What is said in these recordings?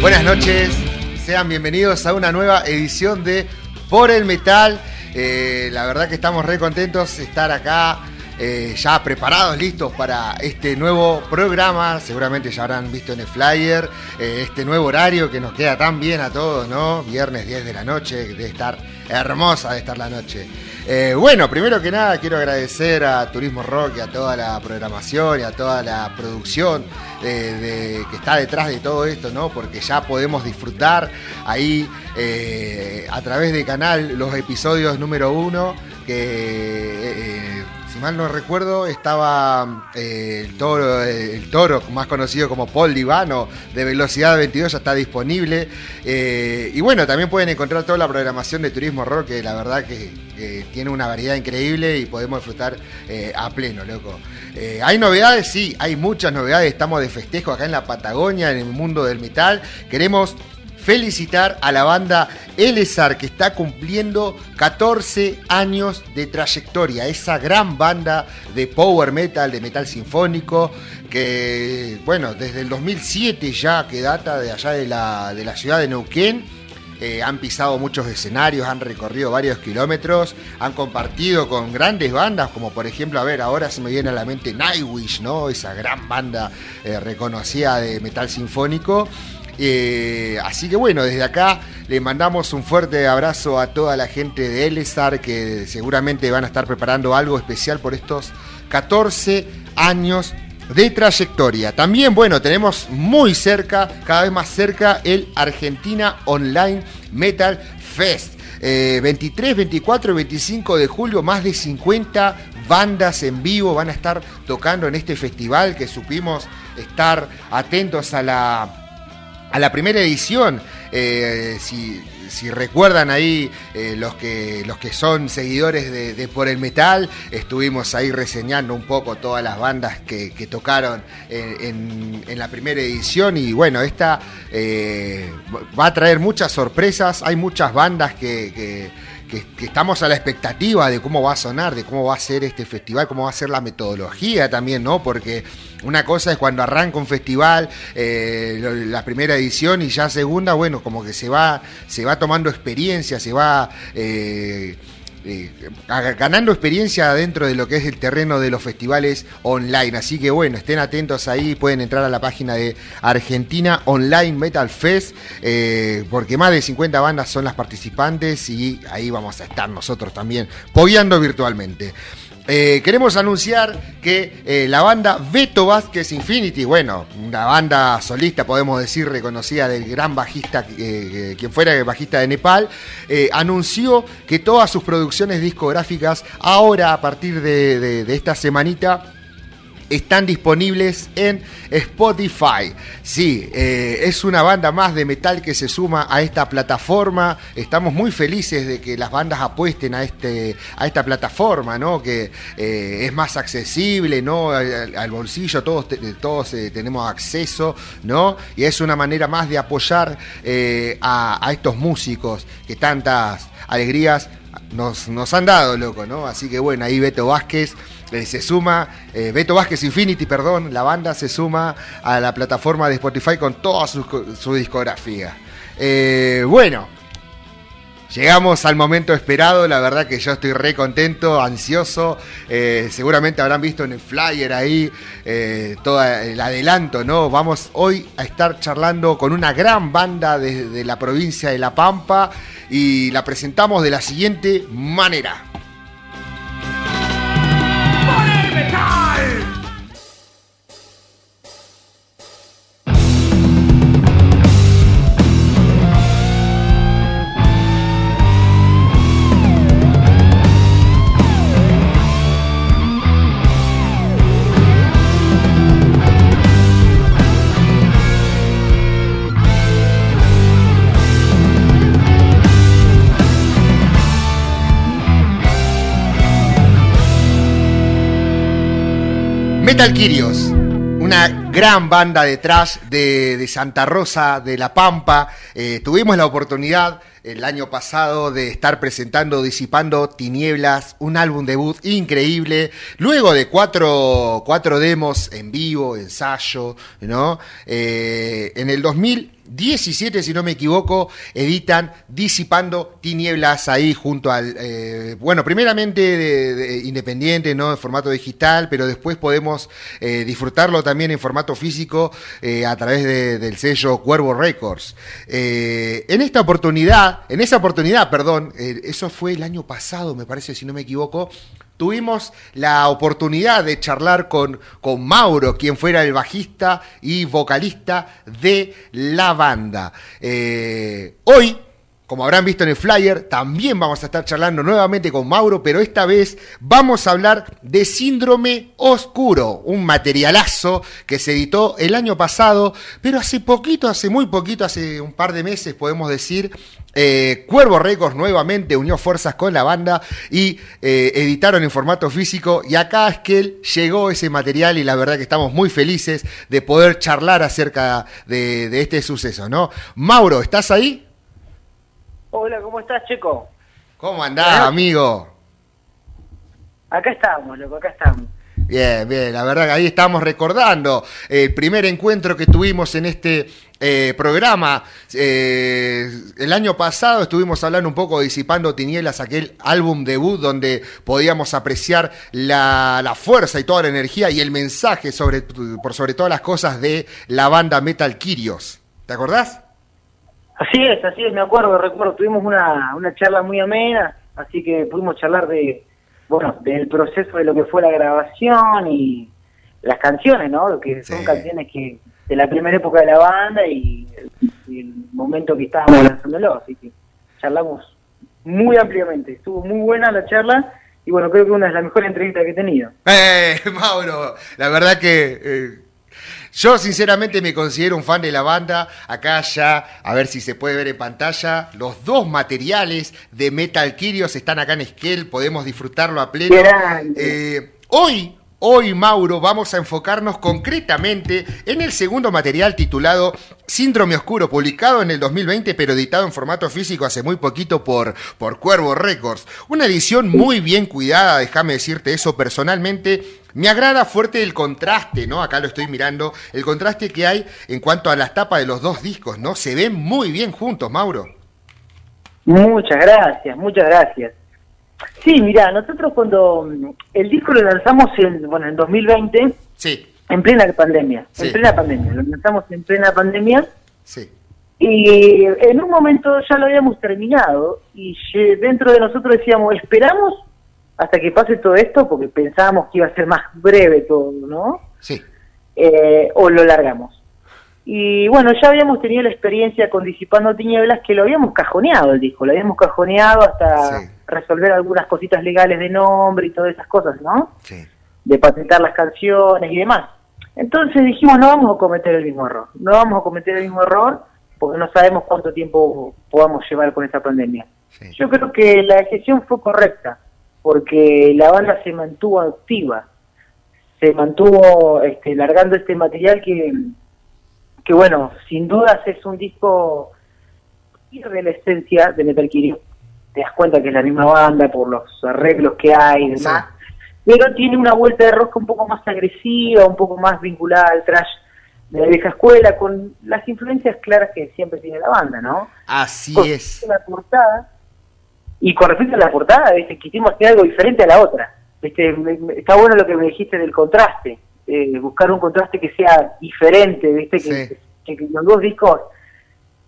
Buenas noches, sean bienvenidos a una nueva edición de Por el Metal. Eh, la verdad que estamos re contentos de estar acá, eh, ya preparados, listos para este nuevo programa. Seguramente ya habrán visto en el flyer eh, este nuevo horario que nos queda tan bien a todos, ¿no? Viernes 10 de la noche, de estar hermosa de estar la noche. Bueno, primero que nada quiero agradecer a Turismo Rock y a toda la programación y a toda la producción de, que está detrás de todo esto, ¿no? Porque ya podemos disfrutar ahí eh, a través de canal los episodios número uno que eh, mal no recuerdo, estaba eh, el toro, el toro más conocido como Paul Divano de Velocidad 22 ya está disponible. Eh, y bueno, también pueden encontrar toda la programación de Turismo Rock, que la verdad que, tiene una variedad increíble y podemos disfrutar eh, a pleno, loco. ¿Hay novedades? Sí, hay muchas novedades. Estamos de festejo acá en la Patagonia, en el mundo del metal. Queremos felicitar a la banda Elezar que está cumpliendo 14 años de trayectoria. Esa gran banda de power metal, de metal sinfónico, que, bueno, desde el 2007 ya que data de allá de la, de la ciudad de Neuquén. Eh, han pisado muchos escenarios, han recorrido varios kilómetros, han compartido con grandes bandas, como por ejemplo, a ver, ahora se me viene a la mente Nightwish, ¿no? Esa gran banda eh, reconocida de metal sinfónico. Eh, así que bueno, desde acá le mandamos un fuerte abrazo a toda la gente de Elesar que seguramente van a estar preparando algo especial por estos 14 años de trayectoria. También, bueno, tenemos muy cerca, cada vez más cerca, el Argentina Online Metal Fest. 23, 24 y 25 de julio, más de 50 bandas en vivo van a estar tocando en este festival que supimos estar atentos a la a la primera edición, eh, si, recuerdan ahí eh, los, que, los que son seguidores de, Por el Metal, estuvimos ahí reseñando un poco todas las bandas que, tocaron en, la primera edición y bueno, esta eh, va a traer muchas sorpresas, hay muchas bandas que que, estamos a la expectativa de cómo va a sonar, de cómo va a ser este festival, cómo va a ser la metodología también, ¿no? Porque una cosa es cuando arranca un festival, eh, la primera edición y ya segunda, bueno, como que se va, se va tomando experiencia, se va eh, eh, ganando experiencia dentro de lo que es el terreno de los festivales online. Así que bueno, estén atentos ahí, pueden entrar a la página de Argentina Online Metal Fest, eh, porque más de 50 bandas son las participantes y ahí vamos a estar nosotros también, pogueando virtualmente. Eh, queremos anunciar que eh, la banda Beto Vázquez Infinity, bueno, una banda solista, podemos decir, reconocida del gran bajista, eh, quien fuera el bajista de Nepal, anunció que todas sus producciones discográficas, ahora a partir de esta semanita, están disponibles en Spotify. Sí, eh, es una banda más de metal que se suma a esta plataforma. Estamos muy felices de que las bandas apuesten a, este, a esta plataforma, ¿no? Que eh, es más accesible, ¿no? Al, bolsillo, todos, todos eh, tenemos acceso, ¿no? Y es una manera más de apoyar a, estos músicos que tantas alegrías nos, nos han dado, loco, ¿no? Así que bueno, ahí Beto Vázquez eh, se suma, eh, Beto Vázquez Infinity, perdón, la banda se suma a la plataforma de Spotify con toda su, discografía. Eh, bueno, llegamos al momento esperado, la verdad que yo estoy re contento, ansioso, seguramente habrán visto en el flyer ahí todo el adelanto, ¿no? Vamos hoy a estar charlando con una gran banda de la provincia de La Pampa y la presentamos de la siguiente manera. Metal una gran banda detrás de, Santa Rosa de la Pampa. Eh, tuvimos la oportunidad el año pasado de estar presentando Disipando Tinieblas, un álbum debut increíble, luego de cuatro, cuatro demos en vivo, ensayo, ¿no? Eh, en el 2000 2017, si no me equivoco, editan Disipando Tinieblas ahí junto al, eh, bueno, primeramente de, independiente, ¿no? En formato digital, pero después podemos eh, disfrutarlo también en formato físico eh, a través del sello Cuervo Records. en esta oportunidad, en esa oportunidad, perdón, eso fue el año pasado, me parece, si no me equivoco, tuvimos la oportunidad de charlar con, con Mauro, quien fuera el bajista y vocalista de la banda. Eh, hoy como habrán visto en el flyer, también vamos a estar charlando nuevamente con Mauro, pero esta vez vamos a hablar de Síndrome Oscuro, un materialazo que se editó el año pasado, pero hace poquito, hace muy poquito, hace un par de meses podemos decir, eh, Cuervo Records nuevamente unió fuerzas con la banda y eh, editaron en formato físico y acá es que él llegó ese material y la verdad que estamos muy felices de poder charlar acerca de, de este suceso, ¿no? Mauro, ¿estás ahí? Hola, ¿cómo estás, Checo? ¿Cómo andás, amigo? Acá estamos, loco, acá estamos. Bien, bien, la verdad que ahí estamos recordando el primer encuentro que tuvimos en este eh, programa. Eh, el año pasado estuvimos hablando un poco de Disipando Tinieblas, aquel álbum debut donde podíamos apreciar la, la, fuerza y toda la energía y el mensaje sobre, por sobre todas las cosas de la banda Metal Kyrios. ¿Te acordás? Así es, así es, me acuerdo, recuerdo, tuvimos una, una charla muy amena, así que pudimos charlar de, bueno, del proceso de lo que fue la grabación y las canciones, ¿no? Que son canciones que de la primera época de la banda y el, momento que estábamos lanzándolo, así que charlamos muy ampliamente, estuvo muy buena la charla y bueno, creo que una de las mejores entrevistas que he tenido. Eh, Mauro, la verdad que... Eh yo sinceramente me considero un fan de la banda. Acá ya, a ver si se puede ver en pantalla, los dos materiales de Metal Kyrios están acá en Esquel, podemos disfrutarlo a pleno. Eh, hoy, Hoy, Mauro, vamos a enfocarnos concretamente en el segundo material titulado Síndrome Oscuro, publicado en el 2020, pero editado en formato físico hace muy poquito por, por Cuervo Records. Una edición muy bien cuidada, déjame decirte eso personalmente. Me agrada fuerte el contraste, ¿no? Acá lo estoy mirando, el contraste que hay en cuanto a las tapas de los dos discos, ¿no? Se ven muy bien juntos, Mauro. Muchas gracias, muchas gracias. Sí, mira, nosotros cuando mm, el disco lo lanzamos en, bueno, en 2020, sí. en plena pandemia, en plena pandemia, lo lanzamos en plena pandemia. Sí. Y en un momento ya lo habíamos terminado y dentro de nosotros decíamos, esperamos hasta que pase todo esto porque pensábamos que iba a ser más breve todo, ¿no? Sí. Eh, o lo largamos. Y bueno, ya habíamos tenido la experiencia con Disipando Tinieblas que lo habíamos cajoneado el disco, lo habíamos cajoneado hasta resolver algunas cositas legales de nombre y todas esas cosas, ¿no? Sí. De patentar las canciones y demás. Entonces dijimos, no vamos a cometer el mismo error, no vamos a cometer el mismo error porque no sabemos cuánto tiempo podamos llevar con esta pandemia. Yo creo que la decisión fue correcta, porque la banda se mantuvo activa, se mantuvo este, largando este material que, que bueno, sin dudas es un disco de la esencia de Metal Kirio te das cuenta que es la misma banda por los arreglos que hay y demás, pero tiene una vuelta de rosca un poco más agresiva, un poco más vinculada al trash de la vieja escuela, con las influencias claras que siempre tiene la banda, ¿no? Así es. La portada, y con respecto a la portada, ¿viste? quisimos hacer algo diferente a la otra. ¿viste? Está bueno lo que me dijiste del contraste, eh, buscar un contraste que sea diferente, ¿viste? que los dos discos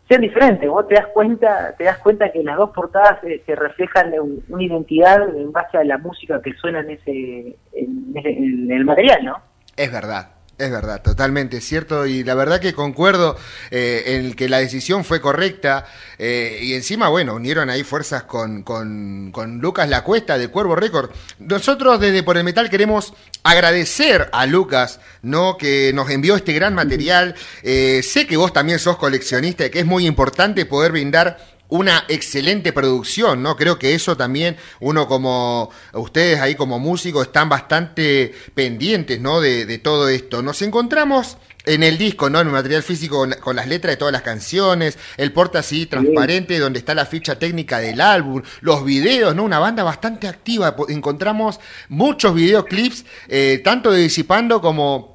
sean diferentes. Vos te das cuenta, te das cuenta que las dos portadas se, reflejan una identidad en base a la música que suena en ese, en el material, ¿no? Es verdad. Es verdad, totalmente cierto y la verdad que concuerdo eh, en que la decisión fue correcta eh, y encima, bueno, unieron ahí fuerzas con, con, con, Lucas La Cuesta de Cuervo Record. Nosotros desde Por el Metal queremos agradecer a Lucas, ¿no? Que nos envió este gran material. Eh, sé que vos también sos coleccionista y que es muy importante poder brindar una excelente producción, ¿no? Creo que eso también uno como ustedes ahí como músicos están bastante pendientes, ¿no? De, todo esto. Nos encontramos en el disco, ¿no? En el material físico con, las letras de todas las canciones, el porta así transparente donde está la ficha técnica del álbum, los videos, ¿no? Una banda bastante activa. Encontramos muchos videoclips, eh, tanto de Disipando como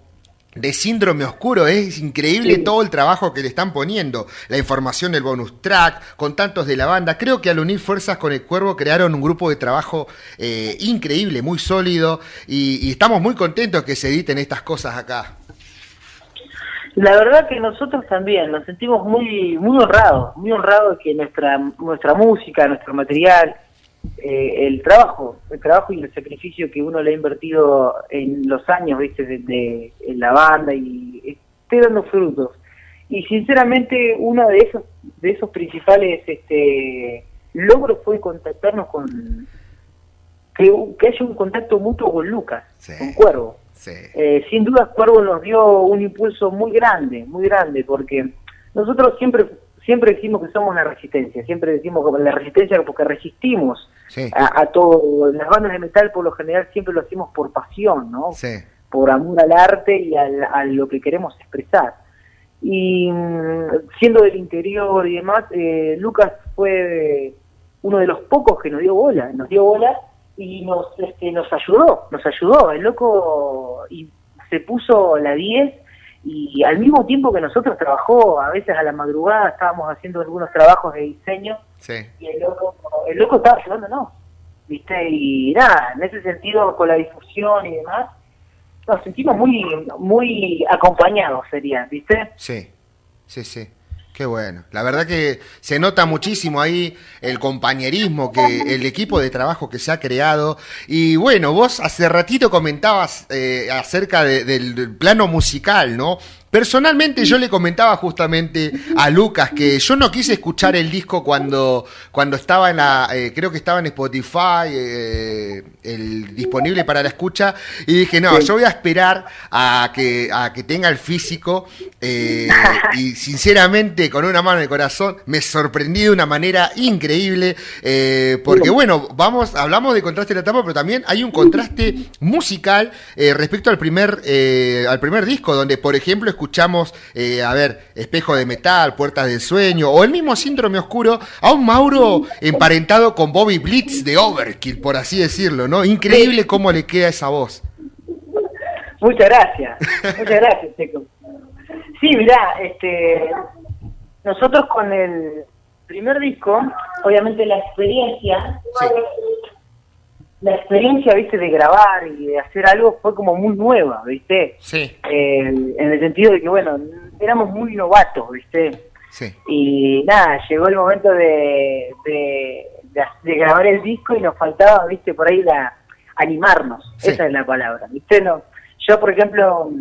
de síndrome oscuro. Es increíble todo el trabajo que le están poniendo. La información del bonus track, con tantos de la banda. Creo que al unir fuerzas con el Cuervo crearon un grupo de trabajo eh, increíble, muy sólido. Y, estamos muy contentos que se editen estas cosas acá. La verdad que nosotros también nos sentimos muy muy honrados, muy honrados que nuestra nuestra música, nuestro material, eh, el trabajo, el trabajo y el sacrificio que uno le ha invertido en los años, viste, de, en la banda y esté dando frutos. Y sinceramente uno de esos de esos principales este logros fue contactarnos con que, que haya un contacto mutuo con Lucas, con Cuervo. Eh, sin duda Cuervo nos dio un impulso muy grande, muy grande, porque nosotros siempre siempre decimos que somos la resistencia, siempre decimos que la resistencia porque resistimos a, todo. Las bandas de metal por lo general siempre lo hacemos por pasión, ¿no? Por amor al arte y a lo que queremos expresar. Y mm, siendo del interior y demás, eh, Lucas fue uno de los pocos que nos dio bola, nos dio bola y nos este, nos ayudó, nos ayudó. El loco y se puso la 10 y al mismo tiempo que nosotros trabajó, a veces a la madrugada estábamos haciendo algunos trabajos de diseño y el loco, el loco estaba ayudándonos, ¿viste? Y nada, en ese sentido, con la difusión y demás, nos sentimos muy, muy acompañados, sería, ¿viste? Sí, sí, sí. Qué bueno. La verdad que se nota muchísimo ahí el compañerismo, que el equipo de trabajo que se ha creado. Y bueno, vos hace ratito comentabas eh, acerca del plano musical, ¿no? Personalmente yo le comentaba justamente a Lucas que yo no quise escuchar el disco cuando, cuando estaba en la, eh, creo que estaba en Spotify, eh, el disponible para la escucha, y dije, no, yo voy a esperar a que, a que tenga el físico, eh, y sinceramente con una mano de corazón me sorprendí de una manera increíble, porque bueno, vamos, hablamos de contraste de la etapa, pero también hay un contraste musical respecto al primer, al primer disco, donde por ejemplo escuchamos, eh, a ver, Espejo de Metal, Puertas del Sueño, o el mismo Síndrome Oscuro, a un Mauro emparentado con Bobby Blitz de Overkill, por así decirlo, ¿no? Increíble cómo le queda esa voz. Muchas gracias, muchas gracias, Checo. Sí, mirá, este, nosotros con el primer disco, obviamente la experiencia la experiencia, viste, de grabar y de hacer algo fue como muy nueva, viste. Sí. Eh, en el sentido de que, bueno, éramos muy novatos, viste. Sí. Y nada, llegó el momento de, de, grabar el disco y nos faltaba, viste, por ahí la animarnos. Esa es la palabra, viste. No, yo, por ejemplo,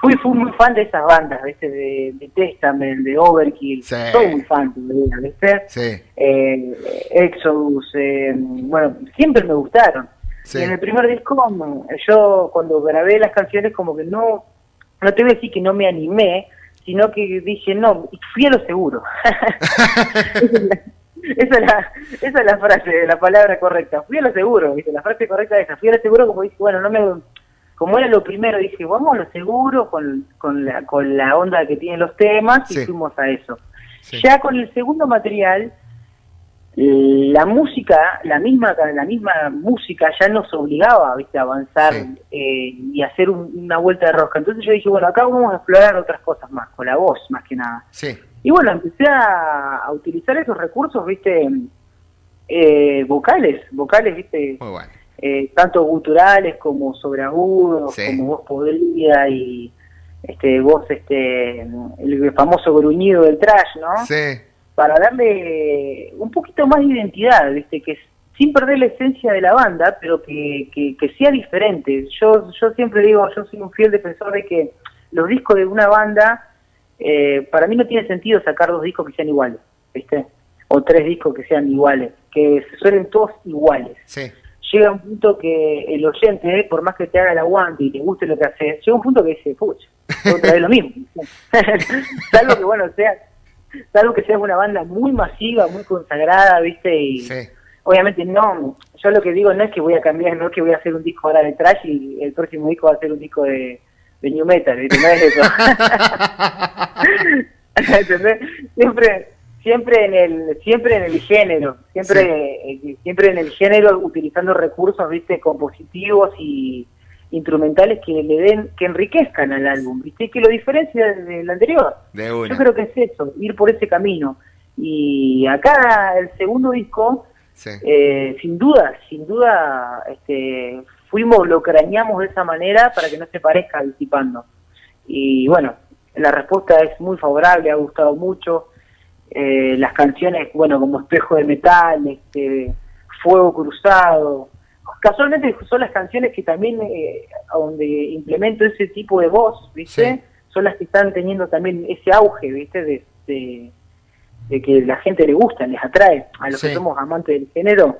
fui, fui muy fan de esas bandas, ¿viste? De, de Testament, de Overkill. Soy muy fan todavía, ¿viste? Sí. Eh, Exodus, eh, bueno, siempre me gustaron. Y en el primer disco, yo cuando grabé las canciones, como que no, no te voy a decir que no me animé, sino que dije, no, fui a lo seguro. esa, es la, esa es la frase, la palabra correcta. Fui a lo seguro, ¿viste? La frase correcta es esa. Fui a lo seguro como dije, bueno, no me como era lo primero, dije, vamos a lo seguro con, con, la, con la onda que tienen los temas y fuimos a eso. Ya con el segundo material, la música, la misma, la misma música ya nos obligaba ¿viste? a avanzar eh, y hacer una vuelta de rosca. Entonces yo dije, bueno, acá vamos a explorar otras cosas más, con la voz más que nada. Y bueno, empecé a, utilizar esos recursos, viste, eh, vocales, vocales, viste. Muy bueno eh, tanto guturales como sobreagudos, como voz podrida y este voz este el famoso gruñido del trash, ¿no? Sí. Para darle un poquito más de identidad, ¿viste? Que sin perder la esencia de la banda, pero que, que, sea diferente. Yo yo siempre digo, yo soy un fiel defensor de que los discos de una banda eh, para mí no tiene sentido sacar dos discos que sean iguales, ¿viste? O tres discos que sean iguales, que suenen todos iguales. Sí llega un punto que el oyente, por más que te haga el aguante y te guste lo que haces, llega un punto que dice, pucha, otra vez lo mismo. salvo que, bueno, sea, salvo que sea una banda muy masiva, muy consagrada, ¿viste? Y obviamente no, yo lo que digo no es que voy a cambiar, no es que voy a hacer un disco ahora de trash y el próximo disco va a ser un disco de, de new metal, ¿viste? No es eso. ¿Entendés? Siempre siempre en el siempre en el género siempre eh, siempre en el género utilizando recursos viste compositivos y instrumentales que le den, que enriquezcan al álbum, ¿viste? Que lo diferencia del anterior. Yo creo que es eso, ir por ese camino. Y acá el segundo disco, eh, sin duda, sin duda, este, fuimos, lo crañamos de esa manera para que no se parezca disipando. Y bueno, la respuesta es muy favorable, ha gustado mucho. Eh, las canciones, bueno, como Espejo de Metal, este, Fuego Cruzado, casualmente son las canciones que también, eh, donde implemento ese tipo de voz, ¿viste? Son las que están teniendo también ese auge, ¿viste? De, de, que la gente le gusta, les atrae. A los que somos amantes del género,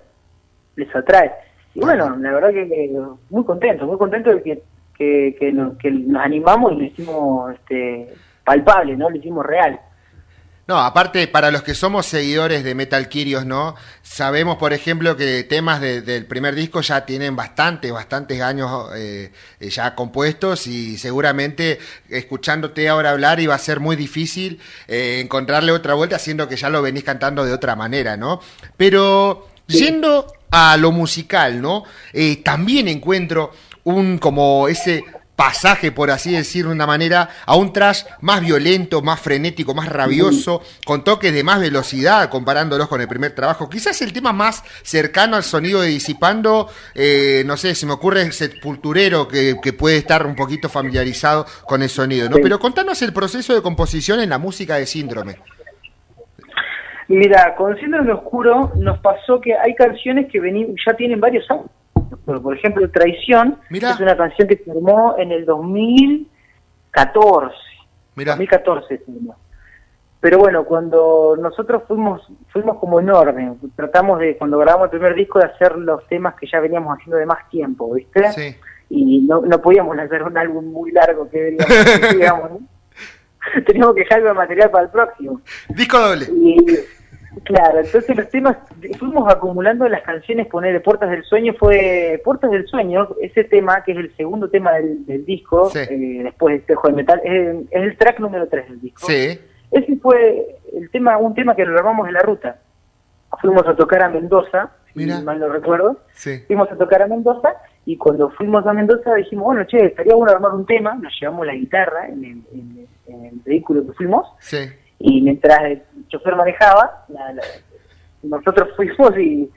les atrae. Y bueno, la verdad que, muy contento, muy contento de que, que, que, nos, que nos animamos y lo hicimos este, palpable, ¿no? Lo hicimos real. No, aparte, para los que somos seguidores de Metal Kyrios, ¿no? Sabemos, por ejemplo, que temas del primer disco ya tienen bastantes, bastantes años eh, ya compuestos y seguramente escuchándote ahora hablar iba a ser muy difícil eh, encontrarle otra vuelta, siendo que ya lo venís cantando de otra manera, ¿no? Pero yendo a lo musical, ¿no? Eh, también encuentro un como ese pasaje, por así decirlo de una manera, a un trash más violento, más frenético, más rabioso, con toques de más velocidad comparándolos con el primer trabajo. Quizás el tema más cercano al sonido de Disipando, eh, no sé, se me ocurre Sepulturero, que, que, puede estar un poquito familiarizado con el sonido, ¿no? Pero contanos el proceso de composición en la música de Síndrome. Mira, con Síndrome Oscuro nos pasó que hay canciones que ya tienen varios años por ejemplo, Traición es una canción que se formó en el 2014. Mira. 2014 Pero bueno, cuando nosotros fuimos fuimos como en orden, tratamos de, cuando grabamos el primer disco, de hacer los temas que ya veníamos haciendo de más tiempo, ¿viste? Sí. Y no, no podíamos hacer un álbum muy largo que veríamos, digamos, Teníamos que dejar el material para el próximo. Disco doble. Y, Claro, entonces los temas, fuimos acumulando las canciones, poner de Puertas del Sueño, fue Puertas del Sueño, ese tema, que es el segundo tema del, disco, eh, después de Espejo de Metal, es, el track número 3 del disco. Sí. Ese fue el tema, un tema que lo grabamos en la ruta. Fuimos a tocar a Mendoza, si mal no recuerdo. Fuimos a tocar a Mendoza y cuando fuimos a Mendoza dijimos, bueno, che, estaría bueno armar un tema, nos llevamos la guitarra en el, en el vehículo que fuimos. Sí y mientras el chofer manejaba, nosotros fuimos y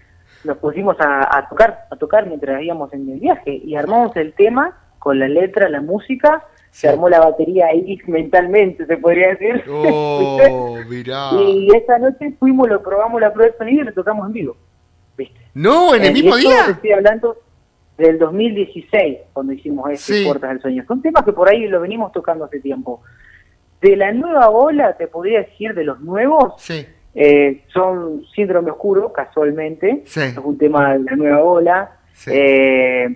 nos pusimos a, tocar, a tocar mientras íbamos en el viaje y armamos el tema con la letra, la música, se armó la batería ahí mentalmente, se podría decir. Oh, y esa noche fuimos, lo probamos la prueba de sonido y lo tocamos en vivo. ¿Viste? No, en el mismo día. Estoy hablando del 2016, cuando hicimos este Puertas del Sueño. Son temas que por ahí lo venimos tocando hace tiempo. De la nueva ola, te podría decir, de los nuevos, eh, son Síndrome Oscuro, casualmente, es un tema de la nueva ola. Eh,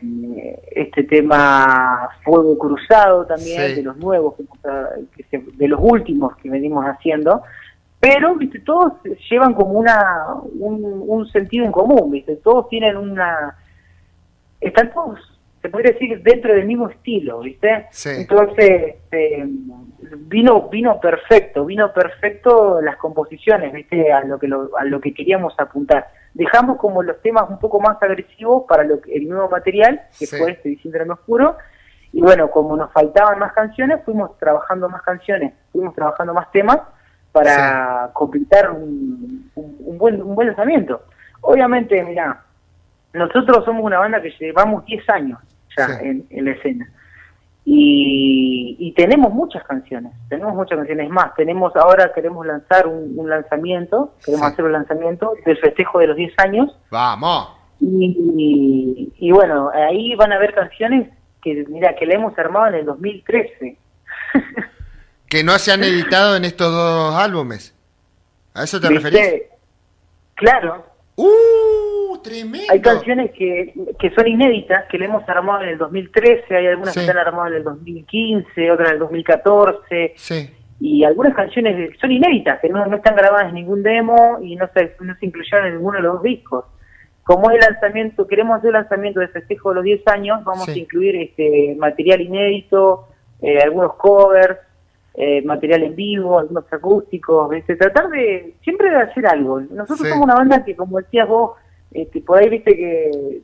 este tema Fuego Cruzado también, de los nuevos, de los últimos que venimos haciendo. Pero, viste, todos llevan como una un, sentido en común, viste, todos tienen una... Están todos se podría decir dentro del mismo estilo, ¿viste? Entonces, eh, vino vino perfecto, vino perfecto las composiciones, ¿viste? A lo que a lo que queríamos apuntar. Dejamos como los temas un poco más agresivos para lo el nuevo material, que fue este Diciembre Oscuro, y bueno, como nos faltaban más canciones, fuimos trabajando más canciones, fuimos trabajando más temas para completar un, un, buen, un buen lanzamiento. Obviamente, mira, nosotros somos una banda que llevamos 10 años ya en, la escena. Y, tenemos muchas canciones, tenemos muchas canciones más. Tenemos ahora queremos lanzar un, lanzamiento, queremos hacer un lanzamiento del festejo de los 10 años. Vamos. Y, y, bueno, ahí van a haber canciones que mira que le hemos armado en el 2013. que no se han editado en estos dos álbumes. ¿A eso te referís? Claro. ¡Uh! Tremendo. Hay canciones que, que son inéditas, que le hemos armado en el 2013, hay algunas que están armadas en el 2015, otras en el 2014. Sí. Y algunas canciones son inéditas, que no, no están grabadas en ningún demo y no se, no se incluyeron en ninguno de los discos. Como es el lanzamiento, queremos hacer el lanzamiento de festejo de los 10 años, vamos a incluir este material inédito, eh, algunos covers, eh, material en vivo, algunos acústicos, este, tratar de siempre de hacer algo. Nosotros somos una banda que, como decías vos, este, por ahí viste que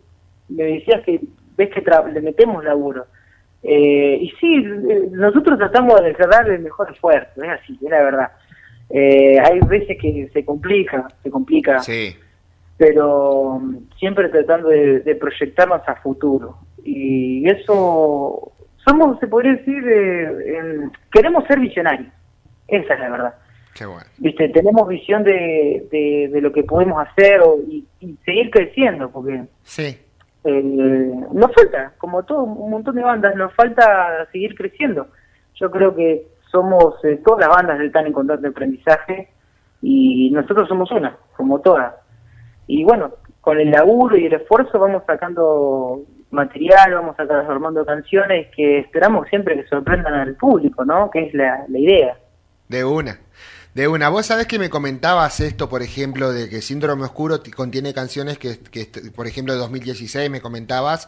me decías que ves que le metemos laburo. Eh, y sí, eh, nosotros tratamos de dar el mejor esfuerzo, es así, es la verdad. Eh, hay veces que se complica, se complica, sí. pero siempre tratando de, proyectarnos a futuro. Y eso, somos, se podría decir, queremos ser visionarios, esa es la verdad. Qué bueno. Viste, tenemos visión de, de, lo que podemos hacer y, y, seguir creciendo, porque sí eh, nos falta, como todo un montón de bandas, nos falta seguir creciendo. Yo creo que somos eh, todas las bandas están en constante aprendizaje y nosotros somos una, como todas. Y bueno, con el laburo y el esfuerzo vamos sacando material, vamos transformando canciones que esperamos siempre que sorprendan al público, ¿no? Que es la, la idea. De una. De una, vos sabés que me comentabas esto, por ejemplo, de que Síndrome Oscuro contiene canciones que, por ejemplo, de 2016 me comentabas,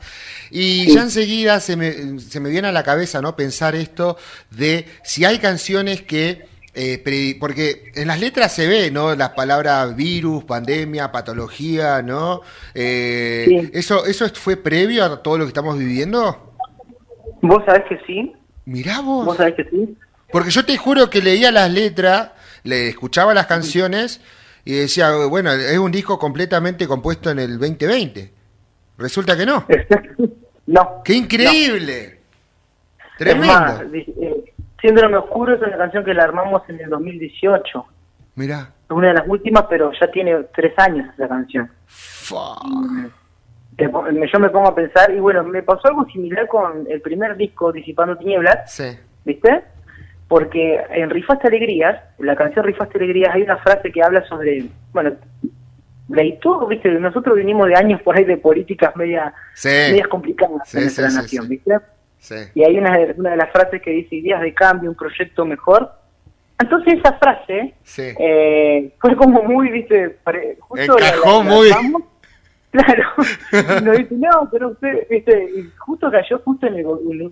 y ya enseguida se me, se me viene a la cabeza, ¿no? Pensar esto de si hay canciones que eh, porque en las letras se ve, ¿no? Las palabras virus, pandemia, patología, ¿no? Eh, ¿eso, ¿Eso fue previo a todo lo que estamos viviendo? Vos sabés que sí. Mirá vos. Vos sabés que sí. Porque yo te juro que leía las letras le escuchaba las canciones y decía, bueno, es un disco completamente compuesto en el 2020. Resulta que no. no. ¡Qué increíble! Tremendo. Eh, Síndrome Oscuro es una canción que la armamos en el 2018. Mirá. Es una de las últimas, pero ya tiene tres años esa canción. Yo me pongo a pensar, y bueno, me pasó algo similar con el primer disco, Disipando Tinieblas. Sí. ¿Viste? Porque en Rifaste Alegrías, la canción Rifaste Alegrías, hay una frase que habla sobre, bueno, leí todo, viste, nosotros venimos de años por ahí de políticas media, medias complicadas en nuestra nación, ¿viste? Y hay una, una de las frases que dice, ideas de cambio, un proyecto mejor. Entonces esa frase eh, fue como muy, viste, justo Encajó muy... Claro, no dice, no, pero usted, viste, justo cayó justo en,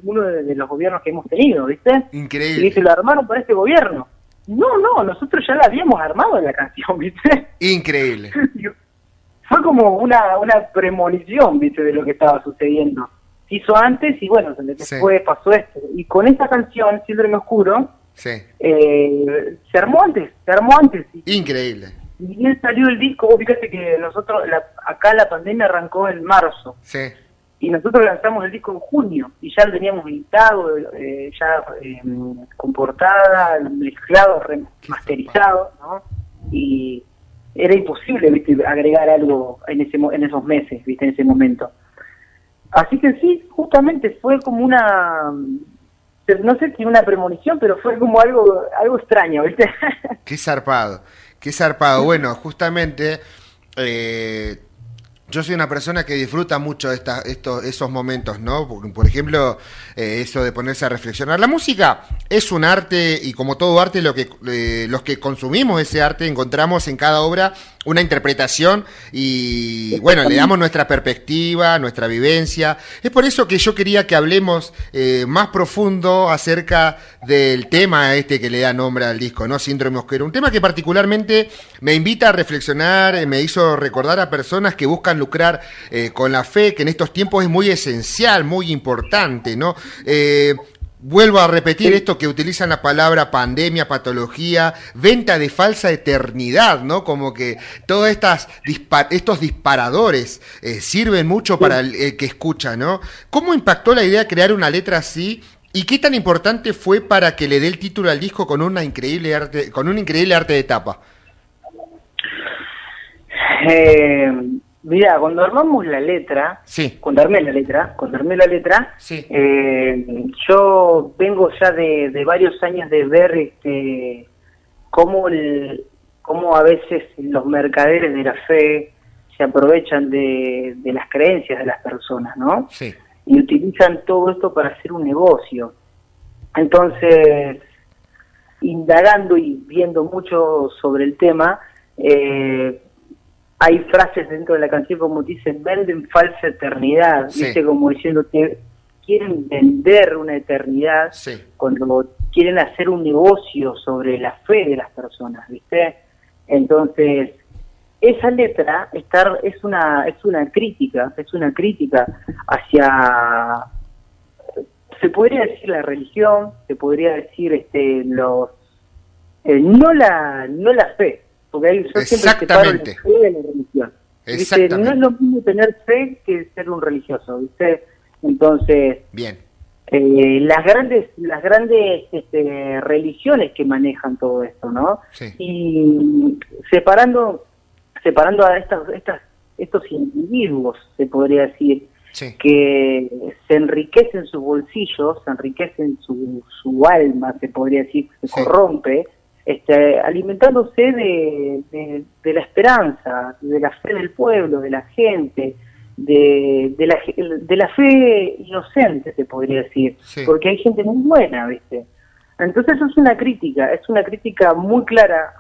uno de, los gobiernos que hemos tenido, ¿viste? Increíble. Y dice, lo armaron para este gobierno. No, no, nosotros ya la habíamos armado en la canción, ¿viste? Increíble. Fue como una, una premonición, ¿viste? De lo que estaba sucediendo. Se hizo antes y bueno, después pasó esto. Y con esta canción, Síndrome Oscuro, sí. eh, se armó antes, se armó antes. Increíble y bien salió el disco, vos fíjate que nosotros, acá la pandemia arrancó en marzo. Sí. Y nosotros lanzamos el disco en junio y ya lo teníamos editado, eh, ya eh, con portada, mezclado, remasterizado, ¿no? Y era imposible, ¿viste? agregar algo en ese en esos meses, ¿viste? En ese momento. Así que sí, justamente fue como una no sé si una premonición, pero fue como algo algo extraño, ¿viste? Qué zarpado. Qué zarpado. Bueno, justamente eh, yo soy una persona que disfruta mucho de estos, esos momentos, ¿no? Por, ejemplo, eh, eso de ponerse a reflexionar. La música es un arte y como todo arte, lo que, eh, los que consumimos ese arte encontramos en cada obra una interpretación y bueno, le damos nuestra perspectiva, nuestra vivencia. Es por eso que yo quería que hablemos eh, más profundo acerca del tema este que le da nombre al disco, ¿no? Síndrome Osquero. Un tema que particularmente me invita a reflexionar, me hizo recordar a personas que buscan lucrar eh, con la fe, que en estos tiempos es muy esencial, muy importante, ¿no? Eh, Vuelvo a repetir esto que utilizan la palabra pandemia, patología, venta de falsa eternidad, ¿no? Como que todos estas estos disparadores eh, sirven mucho para el, que escucha, ¿no? ¿Cómo impactó la idea de crear una letra así y qué tan importante fue para que le dé el título al disco con una increíble arte, con un increíble arte de tapa? Eh, Mira, cuando armamos la letra, sí. cuando armé la letra, cuando armé la letra, sí. eh, yo vengo ya de, varios años de ver este, cómo, el, cómo a veces los mercaderes de la fe se aprovechan de, de las creencias de las personas, ¿no? Sí. Y utilizan todo esto para hacer un negocio. Entonces, indagando y viendo mucho sobre el tema, eh, hay frases dentro de la canción como dicen, venden falsa eternidad, dice como diciendo que quieren vender una eternidad cuando quieren hacer un negocio sobre la fe de las personas, ¿viste? Entonces, esa letra estar es una es una crítica es una crítica hacia se podría decir la religión se podría decir este los eh, no la no la fe porque hay, yo siempre separo la fe de la religión. No es lo mismo tener fe que ser un religioso ¿viste? entonces bien. eh, las grandes las grandes este, religiones que manejan todo esto no y separando separando a estas, estas, estos individuos, se podría decir, que se enriquecen sus bolsillos, se enriquecen su, su alma, se podría decir, se corrompe, este, alimentándose de, de, la esperanza, de la fe del pueblo, de la gente, de, de, la, de la fe inocente, se podría decir, porque hay gente muy buena, ¿viste? Entonces eso es una crítica, es una crítica muy clara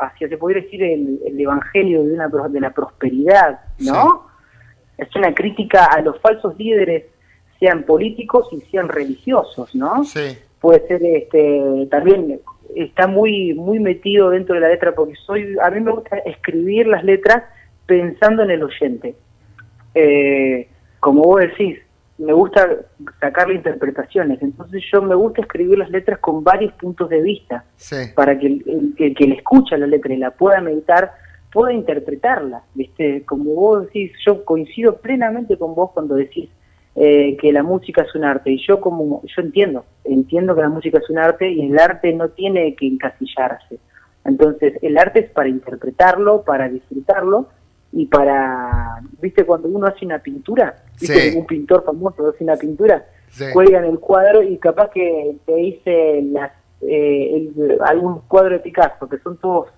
hacia, se podría decir, el, evangelio de, una, de la prosperidad, ¿no? Es una crítica a los falsos líderes, sean políticos y sean religiosos, ¿no? Sí. Puede ser, este, también está muy, muy metido dentro de la letra, porque soy, a mí me gusta escribir las letras pensando en el oyente. Eh, como vos decís, me gusta sacarle interpretaciones, entonces yo me gusta escribir las letras con varios puntos de vista, para que el, que le escucha la letra y la pueda meditar, pueda interpretarla, ¿viste? Como vos decís, yo coincido plenamente con vos cuando decís eh, que la música es un arte, y yo como, yo entiendo, entiendo que la música es un arte y el arte no tiene que encasillarse, entonces el arte es para interpretarlo, para disfrutarlo, y para, ¿viste? Cuando uno hace una pintura, ¿viste? Un pintor famoso hace una pintura, cuelgan el cuadro y capaz que te dice las, eh, algún cuadro de Picasso, que son todos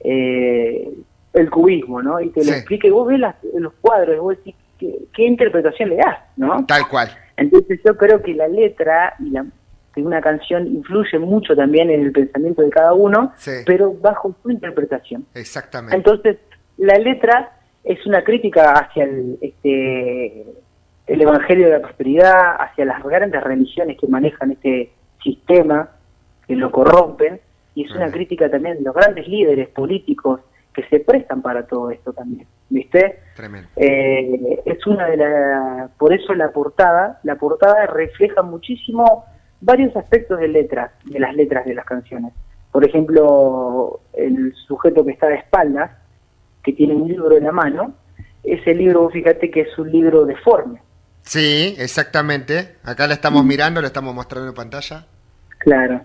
eh, el cubismo, ¿no? Y te lo explica y vos ves los cuadros y vos decís, ¿qué, interpretación le das, no? Tal cual. Entonces yo creo que la letra y la de una canción influye mucho también en el pensamiento de cada uno, pero bajo su interpretación. Exactamente. Entonces, la letra es una crítica hacia el, este, el Evangelio de la Prosperidad, hacia las grandes religiones que manejan este sistema, que lo corrompen, y es una crítica también de los grandes líderes políticos que se prestan para todo esto también, ¿viste? Tremendo. Eh, es una de las, por eso la portada, la portada refleja muchísimo varios aspectos de letras, de las letras de las canciones. Por ejemplo, el sujeto que está de espaldas, que tiene un libro en la mano, ese libro, fíjate que es un libro deforme. Sí, exactamente. Acá la estamos mm. mirando, lo estamos mostrando en pantalla. Claro.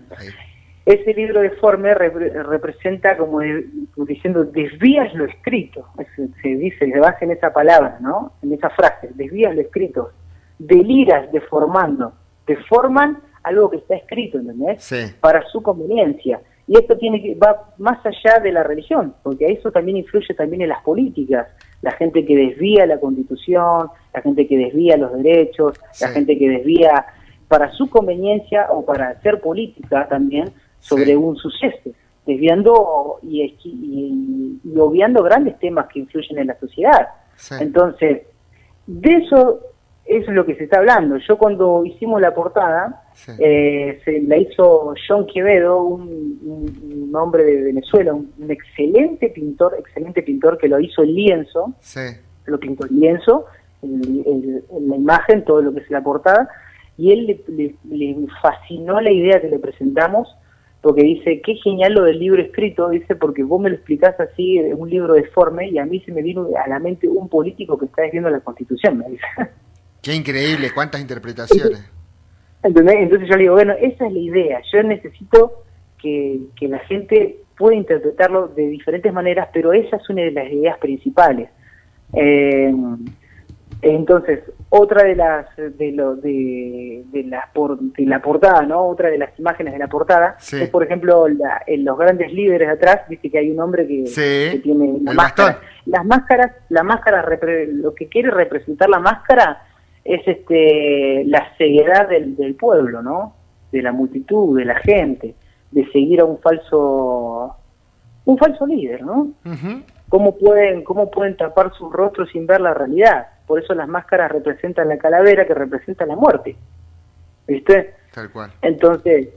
Ese libro deforme representa como diciendo, desvías lo escrito. Se, dice, se basa en esa palabra, ¿no? En esa frase, desvías lo escrito. Deliras deformando. Deforman algo que está escrito, ¿entendés? Sí. Para su conveniencia. Y esto tiene que va más allá de la religión, porque eso también influye también en las políticas. La gente que desvía la constitución, la gente que desvía los derechos, la gente que desvía para su conveniencia o para hacer política también sobre un suceso, desviando y, y, obviando grandes temas que influyen en la sociedad. Entonces, de eso es lo que se está hablando. Yo cuando hicimos la portada, eh, se la hizo John Quevedo, un, hombre de Venezuela, un, excelente pintor, excelente pintor que lo hizo en lienzo, lo pintó en lienzo, en, la imagen, todo lo que es la portada, y él le, fascinó la idea que le presentamos, porque dice, qué genial lo del libro escrito, dice, porque vos me lo explicás así, un libro deforme, y a mí se me vino a la mente un político que está escribiendo la Constitución, me dice. Qué increíble, cuántas interpretaciones. Entonces yo le digo, bueno, esa es la idea. Yo necesito que, la gente pueda interpretarlo de diferentes maneras, pero esa es una de las ideas principales. Eh, entonces, otra de las de lo de, la por, de la portada, ¿no? Otra de las imágenes de la portada es, por ejemplo, en los grandes líderes de atrás, dice que hay un hombre que, tiene una máscara. Las máscaras, la máscara, lo que quiere representar la máscara es este la ceguedad del, del pueblo, ¿no? De la multitud, de la gente, de seguir a un falso un falso líder, ¿no? ¿Cómo pueden cómo pueden tapar sus rostros sin ver la realidad? Por eso las máscaras representan la calavera que representa la muerte. ¿Viste? Tal cual. Entonces,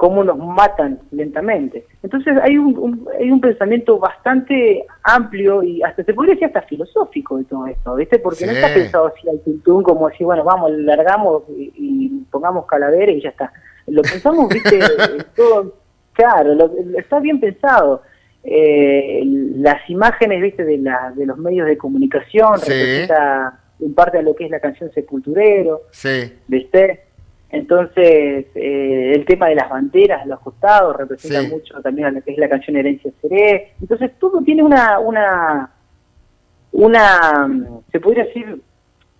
cómo nos matan lentamente. Entonces hay un, hay un pensamiento bastante amplio y hasta se podría decir hasta filosófico de todo esto, ¿viste? Porque no está pensado así al tuntún como así, bueno, vamos, largamos y, pongamos calaveras y ya está. Lo pensamos, ¿viste? todo, claro, está bien pensado. Eh, las imágenes, ¿viste? De, la, de los medios de comunicación representa en parte a lo que es la canción Sepulturero, sí. ¿viste? Entonces, eh, el tema de las banderas, los costados, representa mucho también a lo que es la canción Herencia Seré. Entonces, todo tiene una, una, una, se podría decir,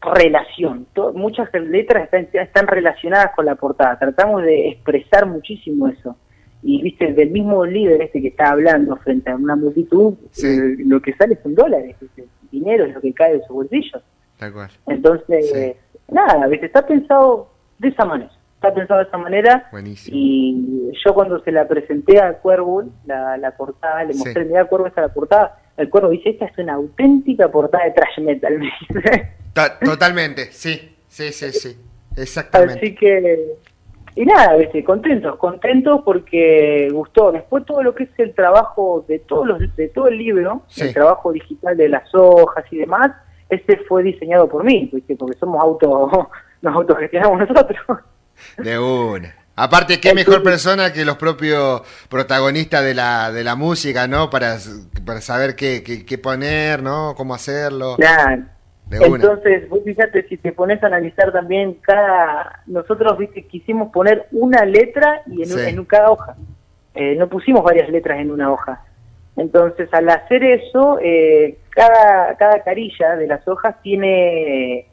relación. muchas letras están, están relacionadas con la portada. Tratamos de expresar muchísimo eso. Y, viste, del mismo líder este que está hablando frente a una multitud, eh, lo que sale son dólares, dinero es lo que cae de su bolsillo. Entonces, nada, ¿viste? está pensado de esa manera. Está pensado de esa manera. Buenísimo. Y yo cuando se la presenté a Cuervo, la, la portada, le mostré, sí. mira Cuervo esta la portada, el Cuervo dice, esta es una auténtica portada de trash metal, me dice. Totalmente, sí, sí, sí, sí, exactamente. Así que, y nada, ¿viste? contentos, contentos porque gustó. Después todo lo que es el trabajo de todos los, de todo el libro, el trabajo digital de las hojas y demás, este fue diseñado por mí, ¿viste? porque somos auto nos autogestionamos nosotros. De una. Aparte, qué mejor persona que los propios protagonistas de la, de la música, ¿no? Para, para saber qué, qué, poner, ¿no? Cómo hacerlo. Claro. Entonces, vos fíjate, si te pones a analizar también cada... Nosotros, viste, quisimos poner una letra y en, en cada hoja. Eh, no pusimos varias letras en una hoja. Entonces, al hacer eso, eh, cada, cada carilla de las hojas tiene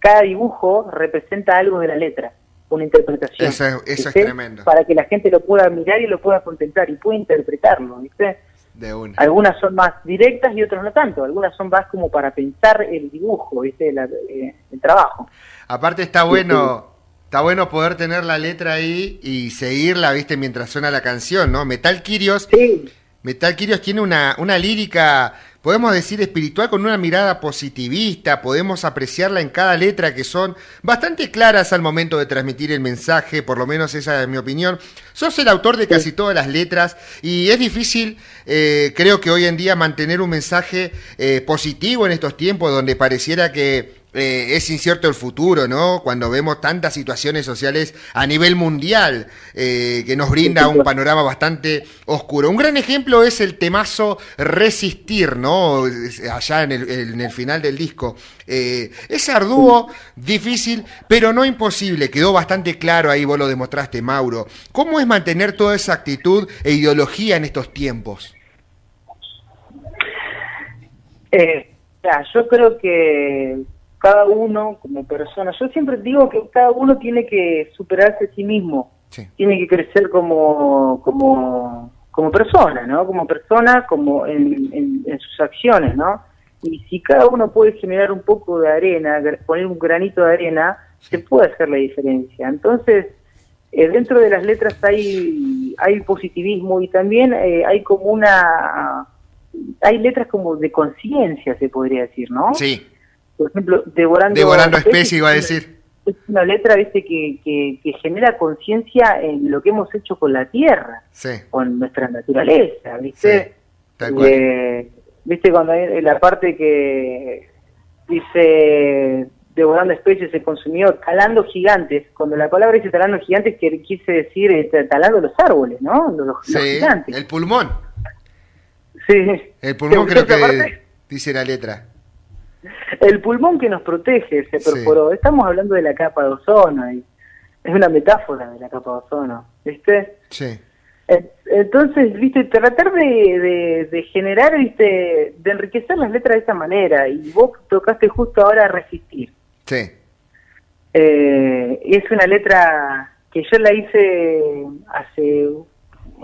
cada dibujo representa algo de la letra, una interpretación. Eso, es tremendo. Para que la gente lo pueda mirar y lo pueda contemplar y pueda interpretarlo, ¿viste? De una. Algunas son más directas y otras no tanto. Algunas son más como para pensar el dibujo, ¿viste? Eh, el trabajo. Aparte está bueno... Está bueno poder tener la letra ahí y seguirla, viste, mientras suena la canción, ¿no? Metal Kirios. Sí. Metal Kirios tiene una, una lírica podemos decir espiritual con una mirada positivista, podemos apreciarla en cada letra que son bastante claras al momento de transmitir el mensaje, por lo menos esa es mi opinión. Sos el autor de casi todas las letras y es difícil, eh, creo que hoy en día, mantener un mensaje eh, positivo en estos tiempos donde pareciera que eh, es incierto el futuro, ¿no? Cuando vemos tantas situaciones sociales a nivel mundial eh, que nos brinda un panorama bastante oscuro. Un gran ejemplo es el temazo Resistir, ¿no? Allá en el, final del disco. Eh, es arduo, difícil, pero no imposible. Quedó bastante claro ahí, vos lo demostraste, Mauro. ¿Cómo es mantener toda esa actitud e ideología en estos tiempos? yo creo que cada uno como persona, yo siempre digo que cada uno tiene que superarse a sí mismo, tiene que crecer como, como, como persona, ¿no? Como persona, como en, sus acciones, ¿no? Y si cada uno puede generar un poco de arena, poner un granito de arena, se puede hacer la diferencia. Entonces, eh, dentro de las letras hay, hay positivismo y también eh, hay como una... Hay letras como de conciencia, se podría decir, ¿no? Sí por ejemplo, Devorando, Devorando especie, iba a decir. Es una letra ¿viste? Que, que, genera conciencia en lo que hemos hecho con la tierra, con nuestra naturaleza, ¿viste? Eh, ¿Viste cuando hay la parte que dice devorando especies se consumió talando gigantes. Cuando la palabra dice talando gigantes, que quise decir este, talando los árboles, ¿no? Los, gigantes. El pulmón. Sí. El pulmón creo que dice la letra. El pulmón que nos protege se perforó. Estamos hablando de la capa de ozono y es una metáfora de la capa de ozono, ¿viste? Sí. Entonces, viste, tratar de, de, generar, viste, de enriquecer las letras de esa manera. Y vos tocaste justo ahora resistir. Sí. Eh, es una letra que yo la hice hace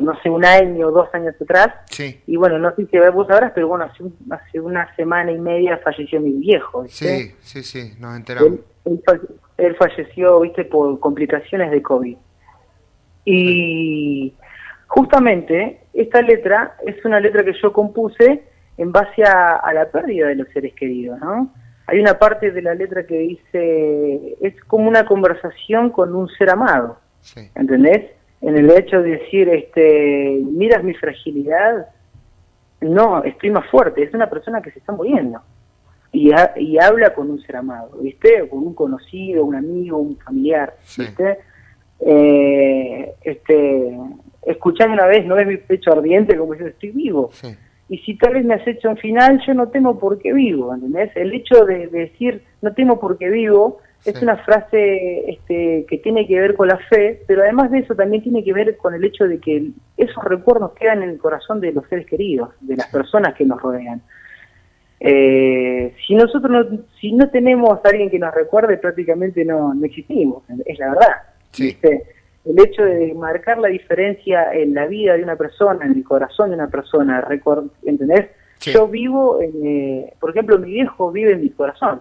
no sé, un año o dos años atrás. Sí. Y bueno, no sé si vos sabrás, pero bueno, hace, hace, una semana y media falleció mi viejo. Sí, sí, sí, nos enteramos. Él, falleció, viste, por complicaciones de COVID. Y justamente esta letra es una letra que yo compuse en base a, a la pérdida de los seres queridos, ¿no? Hay una parte de la letra que dice, es como una conversación con un ser amado, sí. ¿entendés? En el hecho de decir, este, miras mi fragilidad, no, estoy más fuerte, es una persona que se está muriendo y, y habla con un ser amado, ¿viste? O con un conocido, un amigo, un familiar, ¿viste? Eh, este, escuchar una vez, no es mi pecho ardiente, como yo estoy vivo. Y si tal vez me has hecho un final, yo no temo por qué vivo, ¿entendés? El hecho de, decir no temo por qué es una frase este, que tiene que ver con la fe, pero además de eso también tiene que ver con el hecho de que esos recuerdos quedan en el corazón de los seres queridos, de las personas que nos rodean. Eh, si nosotros no, si no tenemos a alguien que nos recuerde, prácticamente no, no existimos, es la verdad. El hecho de marcar la diferencia en la vida de una persona, en el corazón de una persona, ¿entendés? Yo vivo, eh, por ejemplo, mi viejo vive en mi corazón,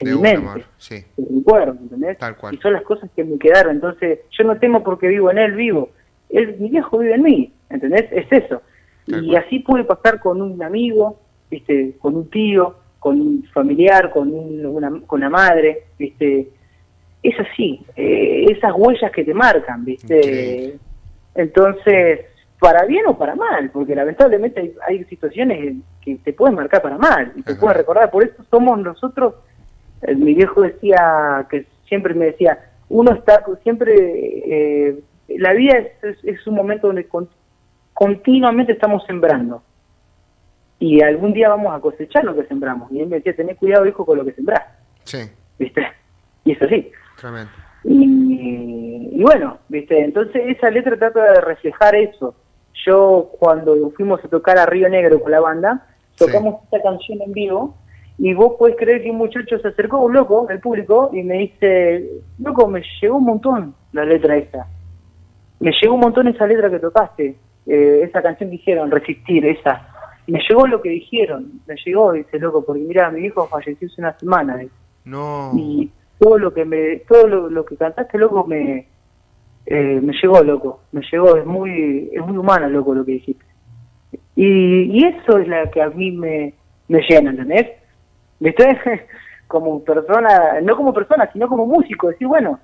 en mi mente, en mi cuerpo, ¿entendés? Y son las cosas que me quedaron, entonces yo no temo porque vivo en él, vivo. Él, mi viejo vive en mí, ¿entendés? Es eso. y así puede pasar con un amigo, ¿viste? con un tío, con un familiar, con, una, con una madre, ¿viste? es así, eh, esas huellas que te marcan, ¿viste? Entonces, para bien o para mal, porque lamentablemente hay, situaciones que te pueden marcar para mal y te pueden recordar, por eso somos nosotros, eh, mi viejo decía, que siempre me decía, uno está siempre, eh, la vida es, un momento donde continuamente estamos sembrando y algún día vamos a cosechar lo que sembramos. Y él me decía, tenés cuidado, hijo, con lo que sembrás. Sí. ¿Viste? Y es así. Y, bueno, ¿viste? Entonces esa letra trata de reflejar eso. Yo cuando fuimos a tocar a Río Negro con la banda, tocamos esta canción en vivo y vos podés creer que un muchacho se acercó, un loco, el público, y me dice, loco, me llegó un montón la letra esta. Me llegó un montón esa letra que tocaste, eh, esa canción que dijeron, Resistir, esa. Y me llegó lo que dijeron, me llegó, dice, loco, porque mira, mi hijo falleció hace una semana. No. Y todo lo que me todo lo, que cantaste loco me eh, me llegó loco me llegó es muy es muy humana loco lo que dijiste y, y eso es la que a mí me, me llena ¿entendés? ¿Viste? como persona no como persona sino como músico decir bueno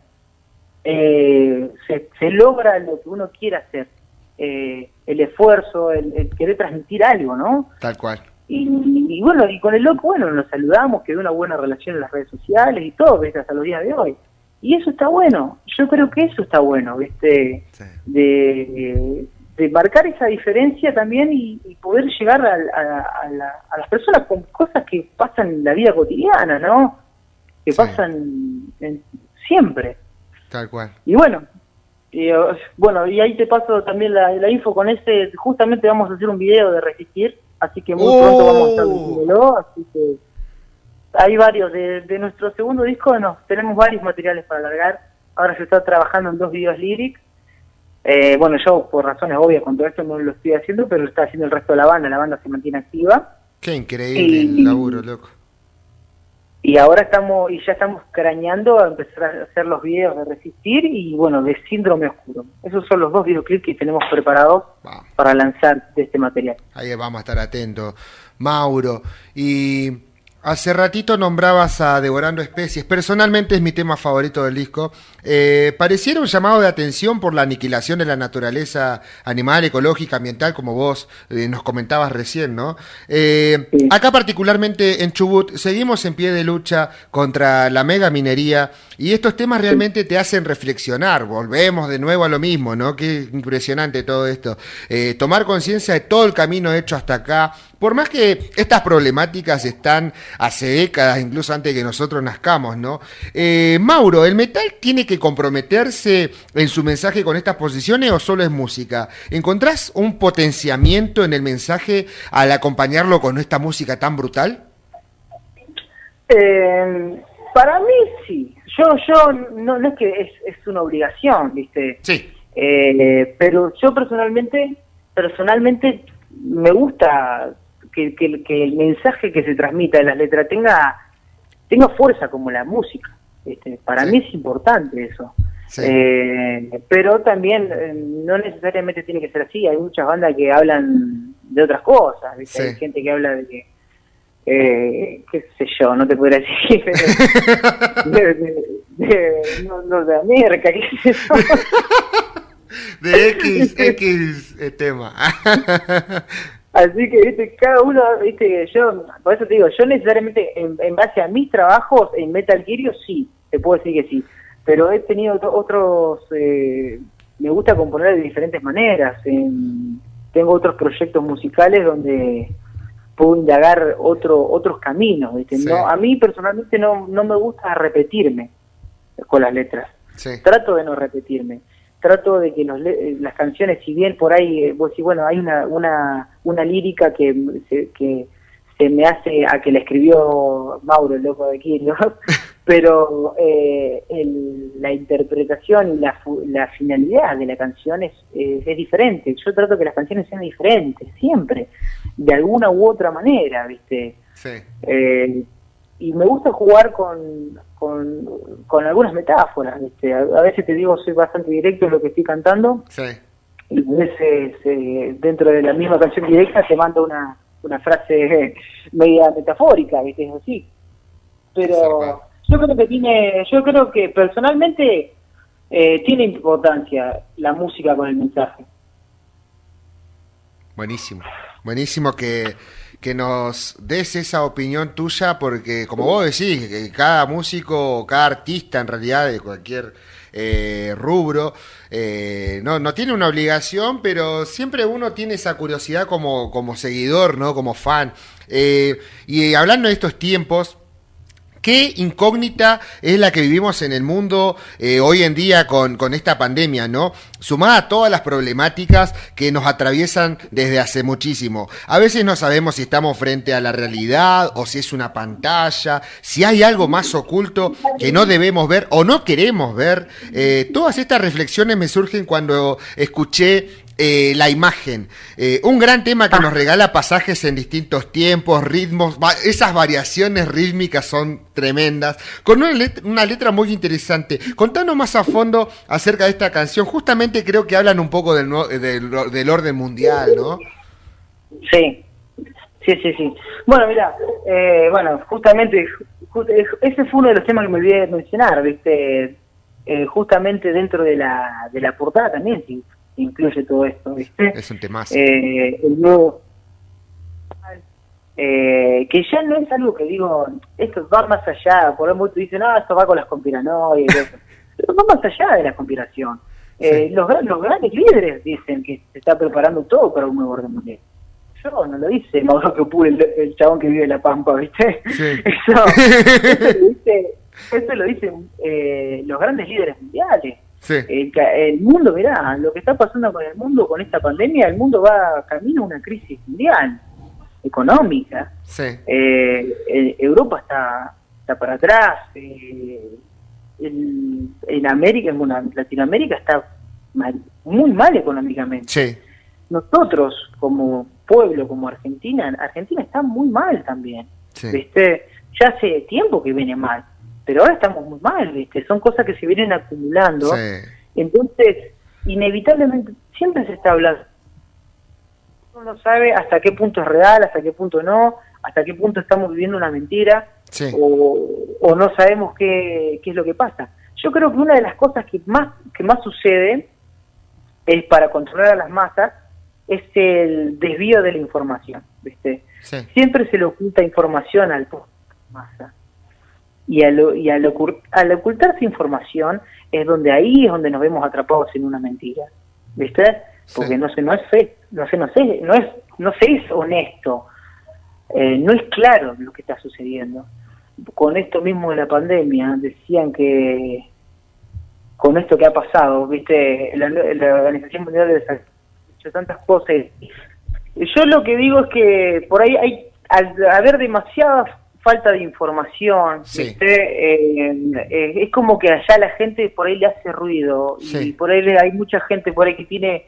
eh, se, se logra lo que uno quiere hacer eh, el esfuerzo el, el querer transmitir algo ¿no? tal cual y, bueno, y con el loco, bueno, nos saludamos, quedó una buena relación en las redes sociales y todo, ¿viste? Hasta los días de hoy. Y eso está bueno, yo creo que eso está bueno, ¿viste? De, de, marcar esa diferencia también y, poder llegar a, a, las personas con cosas que pasan en la vida cotidiana, ¿no? Que pasan siempre. Tal cual. Y bueno, y, bueno, y ahí te paso también la, la info con ese, justamente vamos a hacer un video de resistir así que muy pronto vamos a estar oh. así que hay varios de, de nuestro segundo disco no, tenemos varios materiales para largar ahora se está trabajando en dos videos lyrics eh, bueno yo por razones obvias con todo esto no lo estoy haciendo pero lo está haciendo el resto de la banda la banda se mantiene activa qué increíble el laburo loco y ahora estamos y ya estamos crañando a empezar a hacer los videos de Resistir y bueno, de Síndrome Oscuro. Esos son los dos videoclips que tenemos preparados para lanzar de este material. Ahí vamos a estar atentos. Mauro, y Hace ratito nombrabas a Devorando Especies. Personalmente es mi tema favorito del disco. Eh, pareciera un llamado de atención por la aniquilación de la naturaleza animal, ecológica, ambiental, como vos eh, nos comentabas recién, ¿no? Eh, acá particularmente en Chubut seguimos en pie de lucha contra la mega minería y estos temas realmente te hacen reflexionar. Volvemos de nuevo a lo mismo, ¿no? Qué impresionante todo esto. tomar conciencia de todo el camino hecho hasta acá, por más que estas problemáticas están hace décadas, incluso antes de que nosotros nazcamos, ¿no? Eh, Mauro, ¿el metal tiene que comprometerse en su mensaje con estas posiciones o solo es música? ¿Encontrás un potenciamiento en el mensaje al acompañarlo con esta música tan brutal? Eh, para mí sí. Yo, yo no, es que es, una obligación, ¿viste? Sí. Eh, pero yo personalmente, personalmente me gusta que, que, el mensaje que se transmita en las letras tenga, tenga fuerza como la música. Este, para mí es importante eso. Eh, pero también eh, no necesariamente tiene que ser así. Hay muchas bandas que hablan de otras cosas. Hay gente que habla de que, eh, qué sé yo, no te podría decir, de, de, de, no, de América, qué sé yo. de X, X eh, tema. Así que, viste, cada uno, viste, yo, por eso te digo, yo necesariamente, en, base a mis trabajos en Metal Gear, sí, te puedo decir que sí. Pero he tenido otros, eh, me gusta componer de diferentes maneras. tengo otros proyectos musicales donde puedo indagar otro, otros caminos, ¿viste? No, a mí personalmente no, no me gusta repetirme con las letras. Trato de no repetirme trato de que eh, las canciones, si bien por ahí, eh, vos decís, bueno, hay una, una, una lírica que se, que se me hace a que la escribió Mauro, el loco de Kirio, pero eh, la interpretación y la, la finalidad de la canción es, es, diferente. Yo trato que las canciones sean diferentes, siempre, de alguna u otra manera, ¿viste? Sí. y me gusta jugar con, con, con algunas metáforas. ¿viste? A, veces te digo, soy bastante directo en lo que estoy cantando. Sí. Y eh, dentro de la misma canción directa te mando una, una frase media metafórica, ¿viste? Es así. Pero yo creo que tiene, yo creo que personalmente eh, tiene importancia la música con el mensaje. Buenísimo, buenísimo que que nos des esa opinión tuya, porque como vos decís, cada músico, cada artista en realidad de cualquier eh, rubro, eh, no, no tiene una obligación, pero siempre uno tiene esa curiosidad como, como seguidor, ¿no? como fan. Eh, y hablando de estos tiempos, ¿Qué incógnita es la que vivimos en el mundo eh, hoy en día con, esta pandemia, ¿no? Sumada a todas las problemáticas que nos atraviesan desde hace muchísimo. A veces no sabemos si estamos frente a la realidad o si es una pantalla, si hay algo más oculto que no debemos ver o no queremos ver. Eh, todas estas reflexiones me surgen cuando escuché eh, la imagen. Eh, un gran tema que nos regala pasajes en distintos tiempos, ritmos, esas variaciones rítmicas son tremendas, con una letra, muy interesante. Contanos más a fondo acerca de esta canción, justamente creo que hablan un poco del, del, orden mundial, ¿no? Sí, sí, sí, sí. Bueno, mira, eh, bueno, justamente, ese fue uno de los temas que me olvidé de mencionar, ¿viste? justamente dentro de la, de la portada también, sí incluye todo esto, ¿viste? Es un tema. Eh, el nuevo... Eh, que ya no es algo que digo, esto va más allá, por muchos dicen, no, esto va con las conspiranoias, pero va más allá de la conspiración. Eh, los, los grandes líderes dicen que se está preparando todo para un nuevo orden mundial. Yo no lo dice Mauro que el, el chabón que vive en La Pampa, ¿viste? Eso, eso, lo dicen, eso lo dicen eh, los grandes líderes mundiales. El, mundo, mirá, lo que está pasando con el mundo, con esta pandemia, el mundo va camino a una crisis mundial, económica. Eh, Europa está, está para atrás. Eh, en América, en Latinoamérica está muy mal económicamente. Nosotros, como pueblo, como Argentina, Argentina está muy mal también. Ya hace tiempo que viene mal pero ahora estamos muy mal, ¿viste? Son cosas que se vienen acumulando. Entonces, inevitablemente, siempre se está hablando. Uno no sabe hasta qué punto es real, hasta qué punto no, hasta qué punto estamos viviendo una mentira, o, no sabemos qué, qué es lo que pasa. Yo creo que una de las cosas que más, que más sucede es para controlar a las masas es el desvío de la información, ¿viste? Siempre se le oculta información al masa y al, y al, ocultarse información es donde ahí es donde nos vemos atrapados en una mentira, ¿viste? Porque no sé, no es fe, no sé, no sé, no es, no se es honesto, eh, no es claro lo que está sucediendo. Con esto mismo de la pandemia decían que con esto que ha pasado, viste, la, Organización Mundial de ha hecho tantas cosas. Yo lo que digo es que por ahí hay, al haber demasiadas falta de información, eh, eh, es como que allá la gente por ahí le hace ruido y por ahí hay mucha gente por ahí que tiene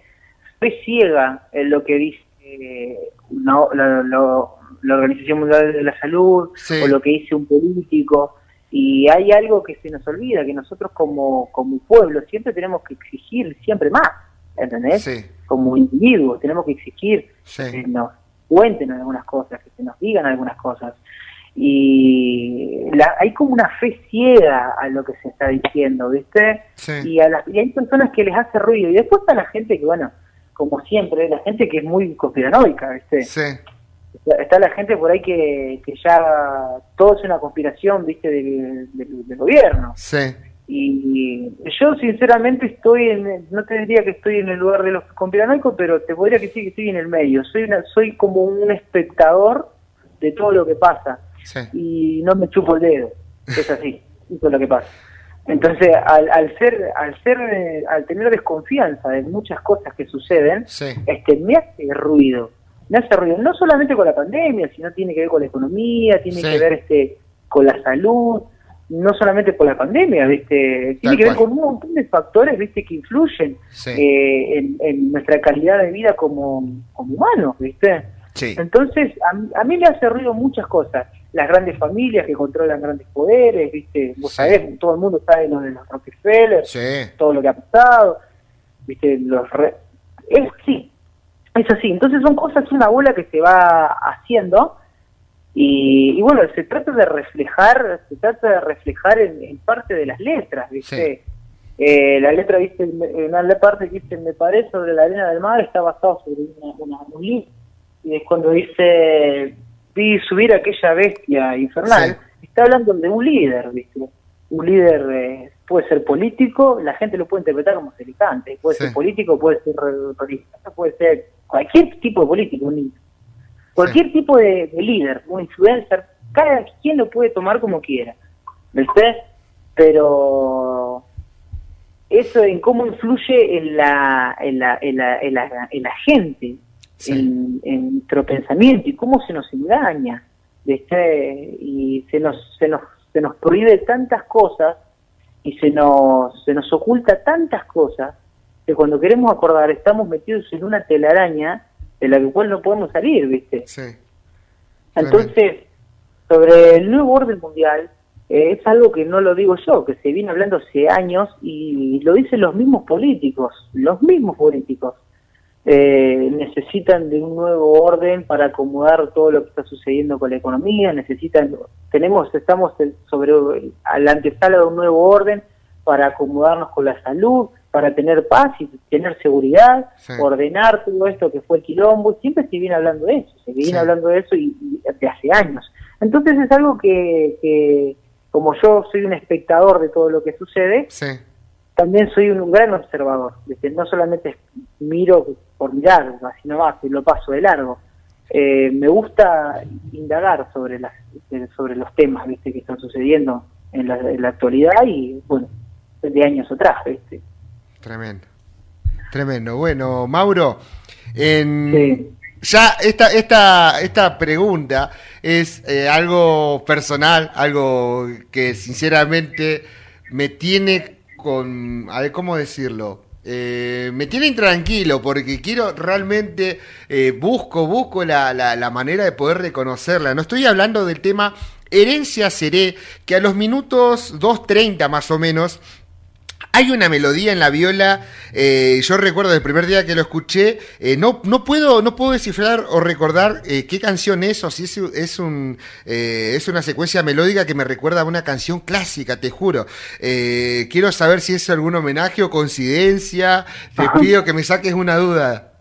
fe ciega en lo que dice eh, no, la Organización Mundial de la Salud o lo que dice un político. Y hay algo que se nos olvida, que nosotros como, como pueblo siempre tenemos que exigir siempre más, ¿entendés? Como individuos tenemos que exigir que nos cuenten algunas cosas, que se nos digan algunas cosas y hay como una fe ciega a lo que se está diciendo, ¿viste? Y, a y hay personas que les hace ruido. Y después está la gente que, bueno, como siempre, la gente que es muy conspiranoica, ¿viste? Sí. Está la gente por ahí que, que ya todo es una conspiración, ¿viste? Del, gobierno. Sí. Y yo sinceramente estoy en, no te diría que estoy en el lugar de los conspiranoicos, pero te podría decir que estoy en el medio. Soy una, soy como un espectador de todo lo que pasa y no me chupo el dedo. Es así, eso es lo que pasa. Entonces, al, al ser, al ser, eh, al tener desconfianza de muchas cosas que suceden, este, me hace ruido. Me hace ruido, no solamente con la pandemia, sino tiene que ver con la economía, tiene que ver este, con la salud, no solamente por la pandemia, ¿viste? Tiene que ver con un montón de factores, ¿viste? Que influyen eh, en, nuestra calidad de vida como, como humanos, ¿viste? Entonces, a, mí me hace ruido muchas cosas. Las grandes familias que controlan grandes poderes, ¿viste? Vos sabés, todo el mundo sabe lo de los Rockefeller, todo lo que ha pasado, ¿viste? Los es, sí, es así. Entonces son cosas, una bola que se va haciendo y, bueno, se trata de reflejar, se trata de reflejar en, parte de las letras, ¿viste? Eh, la letra, ¿viste? En la parte que dice, me parece sobre la arena del mar, está basado sobre una, un libro y es cuando dice, vi subir aquella bestia infernal, está hablando de un líder, ¿viste? Un líder eh, puede ser político, la gente lo puede interpretar como selicante, puede ser político, puede ser religioso, puede ser cualquier tipo de político, un cualquier tipo de, líder, un influencer, cada quien lo puede tomar como quiera, ¿viste? Pero eso en cómo influye en la, en la, en la, en la, en la gente, en, nuestro pensamiento y cómo se nos engaña y se nos, se nos, se nos prohíbe tantas cosas y se nos, se nos oculta tantas cosas que cuando queremos acordar estamos metidos en una telaraña de la cual no podemos salir, ¿viste? Entonces, sobre el nuevo orden mundial, eh, es algo que no lo digo yo, que se viene hablando hace años y lo dicen los mismos políticos, los mismos políticos eh, necesitan de un nuevo orden para acomodar todo lo que está sucediendo con la economía, necesitan, tenemos, estamos sobre la antesala de un nuevo orden para acomodarnos con la salud, para tener paz y tener seguridad, ordenar todo esto que fue el quilombo, siempre se viene hablando de eso, se viene hablando de eso y, y, hace años. Entonces es algo que, que, como yo soy un espectador de todo lo que sucede, sí también soy un, gran observador, no solamente miro por mirar, sino más, y lo paso de largo. Eh, me gusta indagar sobre las sobre los temas ¿viste? que están sucediendo en la, actualidad y bueno de años atrás ¿viste? tremendo tremendo bueno Mauro en, ya esta esta esta pregunta es eh, algo personal algo que sinceramente me tiene con, a ver, ¿cómo decirlo? Eh, me tiene intranquilo porque quiero realmente, eh, busco, busco la, la, la, manera de poder reconocerla. No estoy hablando del tema herencia seré, que a los minutos 2.30 más o menos hay una melodía en la viola, eh, yo recuerdo el primer día que lo escuché, eh, no, no, puedo, no puedo descifrar o recordar eh, qué canción es o si es, es, un, es una secuencia melódica que me recuerda a una canción clásica, te juro. quiero saber si es algún homenaje o coincidencia, te pido que me saques una duda.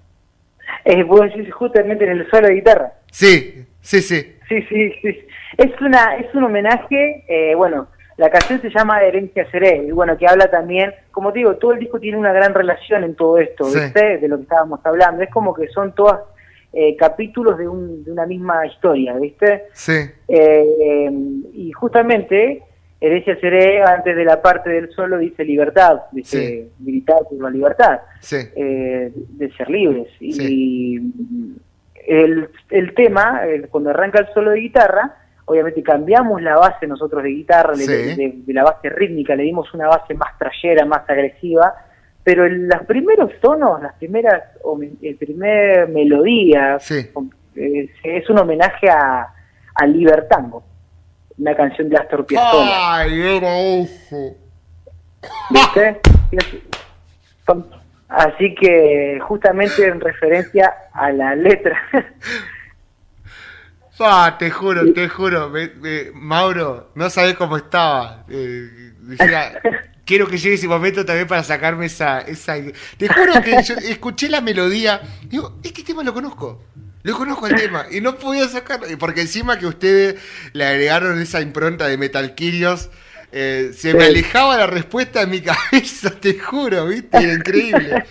Es justamente en el solo de guitarra. Sí, sí, sí. Sí, sí, sí. Es, una, es un homenaje, bueno la canción se llama Herencia Seré, y bueno, que habla también, como te digo, todo el disco tiene una gran relación en todo esto, De lo que estábamos hablando. Es como que son todos eh, capítulos de, una misma historia, ¿viste? Sí. Eh, y justamente, Herencia Seré, antes de la parte del solo, dice libertad, dice militar por la libertad, eh, de ser libres. Y el, el tema, cuando arranca el solo de guitarra, obviamente cambiamos la base nosotros de guitarra, de, la base rítmica, le dimos una base más trayera, más agresiva, pero en los primeros tonos, las primeras, el primer melodía, eh, es un homenaje a, a Libertango, una canción de Astor Piazzolla. ¡Ay, era eso! ¿Viste? Así que justamente en referencia a la letra Ah, te juro, te juro, Mauro, no sabés cómo estaba. Eh, decía, quiero que llegue ese momento también para sacarme esa, esa... Te juro que yo escuché la melodía, digo, este tema lo conozco. Lo conozco el tema y no podía sacarlo. Porque encima que ustedes le agregaron esa impronta de Metal Kyrios, eh, se me alejaba la respuesta en mi cabeza, te juro, ¿viste? Increíble.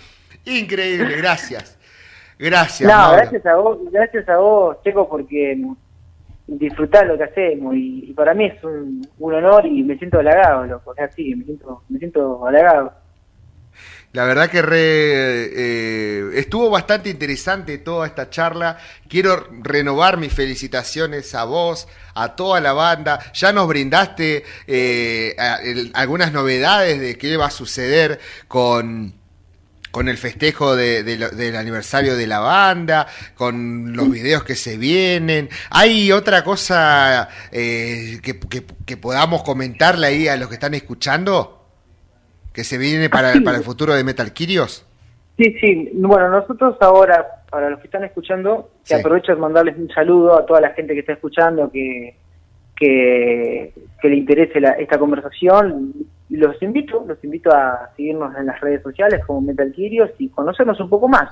Increíble, gracias. Gracias. No, gracias a vos, gracias a vos, Checo, porque disfrutar lo que hacemos y, para mí es un, honor y me siento halagado, loco, así, me siento, me siento halagado. La verdad que eh, estuvo bastante interesante toda esta charla. Quiero renovar mis felicitaciones a vos, a toda la banda. Ya nos brindaste eh, algunas novedades de qué va a suceder con con el festejo del aniversario de la banda, con los videos que se vienen. ¿Hay otra cosa eh, que, podamos comentarle ahí a los que están escuchando? ¿Que se viene para, para el futuro de Metal Kyrios? Sí, sí. Bueno, nosotros ahora, para los que están escuchando, que aprovecho de mandarles un saludo a toda la gente que está escuchando, que, que, le interese esta conversación los invito, los invito a seguirnos en las redes sociales como Metal y conocernos un poco más.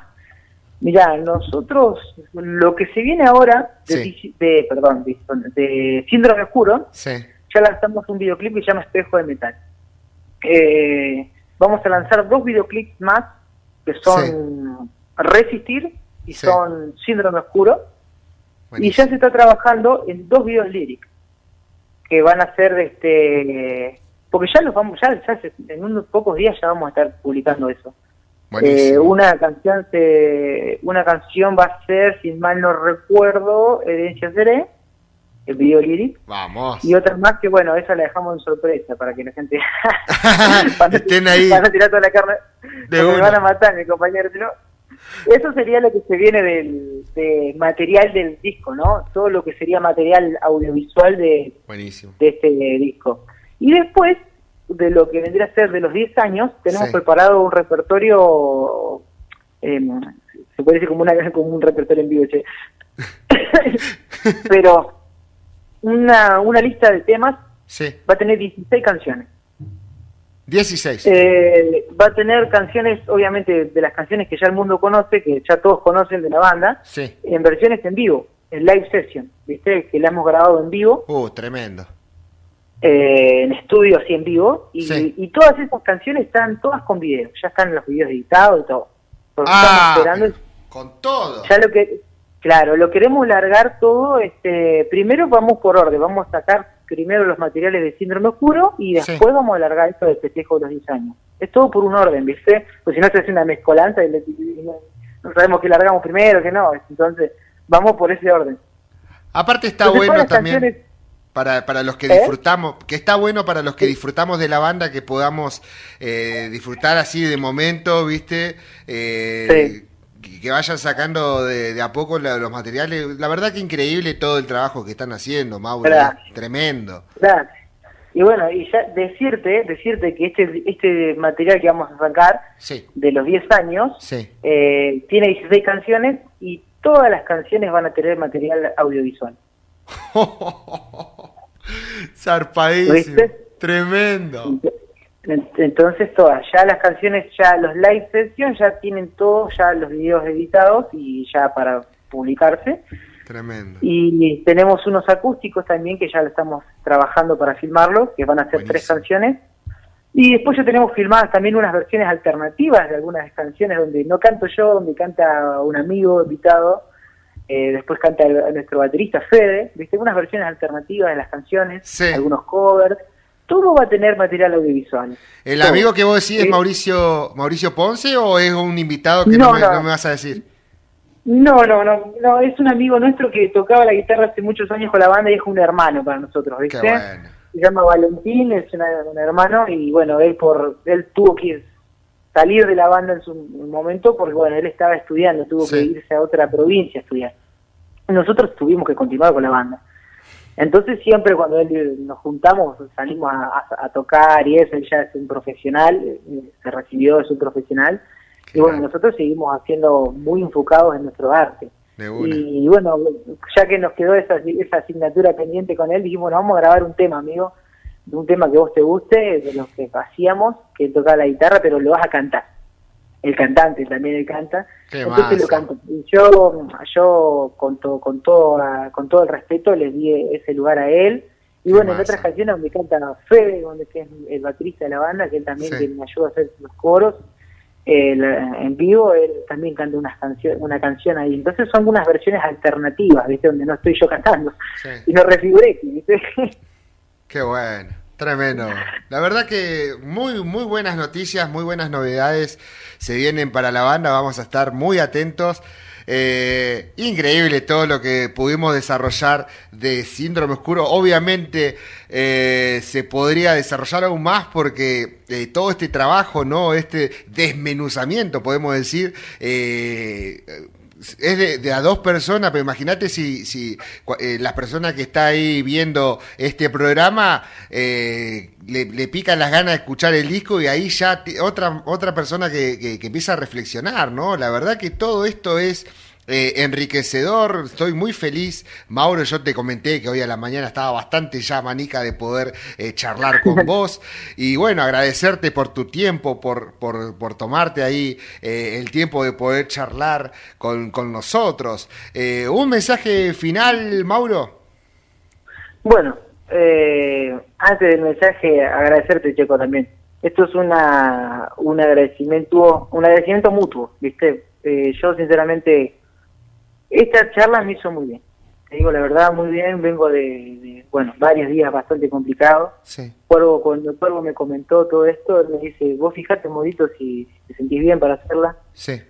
Mira, nosotros, lo que se viene ahora de, perdón, de, Síndrome Oscuro, ya lanzamos un videoclip que se llama Espejo de Metal. Eh, vamos a lanzar dos videoclips más que son Resistir y son Síndrome Oscuro. Y ya se está trabajando en dos videos líricos que van a ser de este porque ya los vamos, ya, en unos pocos días ya vamos a estar publicando eso. Eh, una canción se, una canción va a ser, si mal no recuerdo, Herencia Seré, el video lyric. Vamos. Y otras más que, bueno, esa la dejamos en sorpresa para que la gente estén ahí. Van a tirar toda la carne. De me van a matar, mi compañero. Eso sería lo que se viene del de material del disco, ¿no? Todo lo que sería material audiovisual de, de este disco. Y después de lo que vendría a ser de los 10 años, tenemos preparado un repertorio, eh, se puede decir como, una, como un repertorio en vivo, pero una, una lista de temas va a tener 16 canciones. 16. Eh, va a tener canciones, obviamente, de las canciones que ya el mundo conoce, que ya todos conocen de la banda, en versiones en vivo, en live session, ¿viste? Que la hemos grabado en vivo. Uh, tremendo. Eh, en estudio así en vivo y, todas esas canciones están todas con video, ya están los videos editados y todo. ah, esperando con todo. Ya lo que claro, lo queremos largar todo este primero vamos por orden, vamos a sacar primero los materiales de síndrome oscuro y después vamos a largar esto del festejo de los 10 años. Es todo por un orden, ¿viste? Pues si no se hace una mezcolanza y, no, sabemos que largamos primero, que no, entonces vamos por ese orden. Aparte está bueno también para, para los que ¿Eh? disfrutamos, que está bueno para los que disfrutamos de la banda, que podamos eh, disfrutar así de momento, ¿viste? Eh, que, vayan sacando de, a poco los materiales. La verdad que increíble todo el trabajo que están haciendo, Mauro. Tremendo. Y bueno, y ya decirte, decirte que este, este material que vamos a sacar de los 10 años tiene 16 canciones y todas las canciones van a tener material audiovisual. Zarpadísimo. Tremendo. Entonces todas, ya las canciones, ya los live sessions ya tienen todos ya los videos editados y ya para publicarse. Tremendo. Y tenemos unos acústicos también que ya lo estamos trabajando para filmarlo, que van a ser tres canciones. Y después ya tenemos filmadas también unas versiones alternativas de algunas canciones donde no canto yo, donde canta un amigo invitado eh, después canta nuestro baterista Fede, ¿viste? Unas versiones alternativas de las canciones, algunos covers. Todo va a tener material audiovisual. ¿El amigo que vos decís es Mauricio Mauricio Ponce o es un invitado que no, me, vas a decir? No, no, no, no, es un amigo nuestro que tocaba la guitarra hace muchos años con la banda y es un hermano para nosotros, ¿viste? Se llama Valentín, es un hermano y bueno, él por él tuvo que salir de la banda en su momento porque, bueno, él estaba estudiando, tuvo que irse a otra provincia a estudiar. Nosotros tuvimos que continuar con la banda. Entonces siempre cuando él nos juntamos, salimos a, tocar y eso, él ya es un profesional, eh, se recibió, es un profesional. Y bueno, nosotros seguimos haciendo muy enfocados en nuestro arte. Y bueno, ya que nos quedó esa, esa asignatura pendiente con él, dijimos, bueno, vamos a grabar un tema, amigo, un tema que vos te guste, de los que hacíamos, que tocaba la guitarra, pero lo vas a cantar. El cantante también él canta. Entonces lo canto. Y yo, yo con, todo con, todo, con todo el respeto le di ese lugar a él. Y bueno, en otras canciones donde canta Fede, donde que es el baterista de la banda, que él también me ayuda a hacer los coros, en vivo él también canta una canción, una canción ahí. Entonces son unas versiones alternativas, ¿viste? Donde no estoy yo cantando. Y no refiguré, ¿viste? Qué bueno. Tremendo. La verdad que muy, muy buenas noticias, muy buenas novedades se vienen para la banda. Vamos a estar muy atentos. Eh, increíble todo lo que pudimos desarrollar de Síndrome Oscuro. Obviamente eh, se podría desarrollar aún más porque eh, todo este trabajo, ¿no? Este desmenuzamiento, podemos decir, es de, a dos personas, pero imagínate si, si eh, las personas que está ahí viendo este programa eh, le, pican las ganas de escuchar el disco y ahí ya otra, otra persona que, que empieza a reflexionar, ¿no? La verdad que todo esto es eh, enriquecedor, estoy muy feliz. Mauro, yo te comenté que hoy a la mañana estaba bastante ya manica de poder eh, charlar con vos. Y bueno, agradecerte por tu tiempo, por, por, por tomarte ahí eh, el tiempo de poder charlar con, con nosotros. ¿Un mensaje final, Mauro? Bueno, antes del mensaje, agradecerte, Checo, también. Esto es una, un agradecimiento, un agradecimiento mutuo, ¿viste? yo sinceramente esta charla me hizo muy bien. Te digo la verdad, muy bien. Vengo de, bueno, varios días bastante complicados. Sí. Cuervo, cuando el Cuervo me comentó todo esto, me dice, vos fijate, Modito, si, te sentís bien para hacerla. Sí.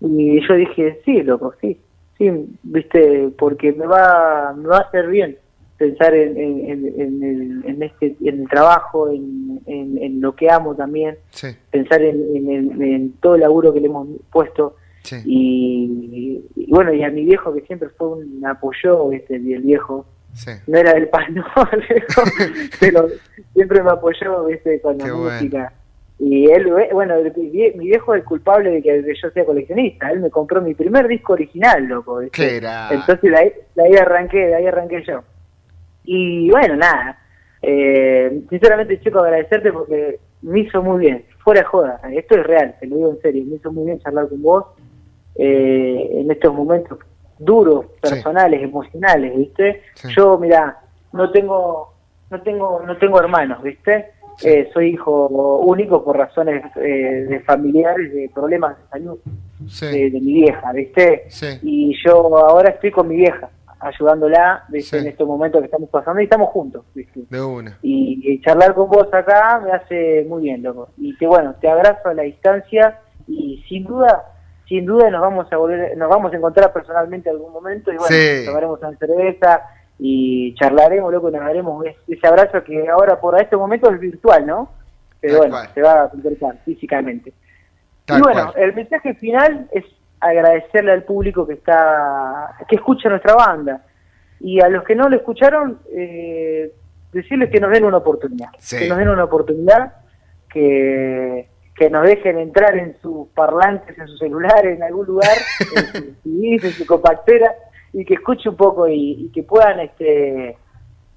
Y yo dije, sí, loco, sí. Sí, viste, porque me va, me va a hacer bien pensar en, en, en, el, este, en el trabajo, en, en, lo que amo también, sí. pensar en, todo el laburo que le hemos puesto y, bueno, y a mi viejo que siempre fue un apoyo, este, el viejo, no era del pan, pero siempre me apoyó este, con la música. Y él, eh, bueno, mi viejo es el culpable de que yo sea coleccionista. Él me compró mi primer disco original, loco. Entonces de ahí, ahí, arranqué, de ahí arranqué yo. Y bueno, nada. Eh, sinceramente, chico, agradecerte porque me hizo muy bien. Fuera de joda. Esto es real, te lo digo en serio. Me hizo muy bien charlar con vos eh, en estos momentos duros, personales, emocionales, ¿viste? Yo, mira, no tengo, no tengo, no tengo hermanos, ¿viste? Eh, soy hijo único por razones eh, de familiares, de problemas de salud de, mi vieja, ¿viste? Y yo ahora estoy con mi vieja, ayudándola ¿viste? en estos momentos que estamos pasando y estamos juntos, ¿viste? De una. Y, charlar con vos acá me hace muy bien, loco. Y que bueno, te abrazo a la distancia y sin duda sin duda nos vamos a volver, nos vamos a encontrar personalmente en algún momento y bueno, tomaremos una cerveza y charlaremos, loco, nos daremos ese abrazo que ahora por este momento es virtual, ¿no? Pero bueno, se va a concretar físicamente. y bueno, el mensaje final es agradecerle al público que está, que escucha nuestra banda. Y a los que no lo escucharon, eh, decirles que nos den una oportunidad. Que nos den una oportunidad, que que nos dejen entrar en sus parlantes, en sus celulares, en algún lugar, en su en su compactera, y que escuche un poco y, que puedan este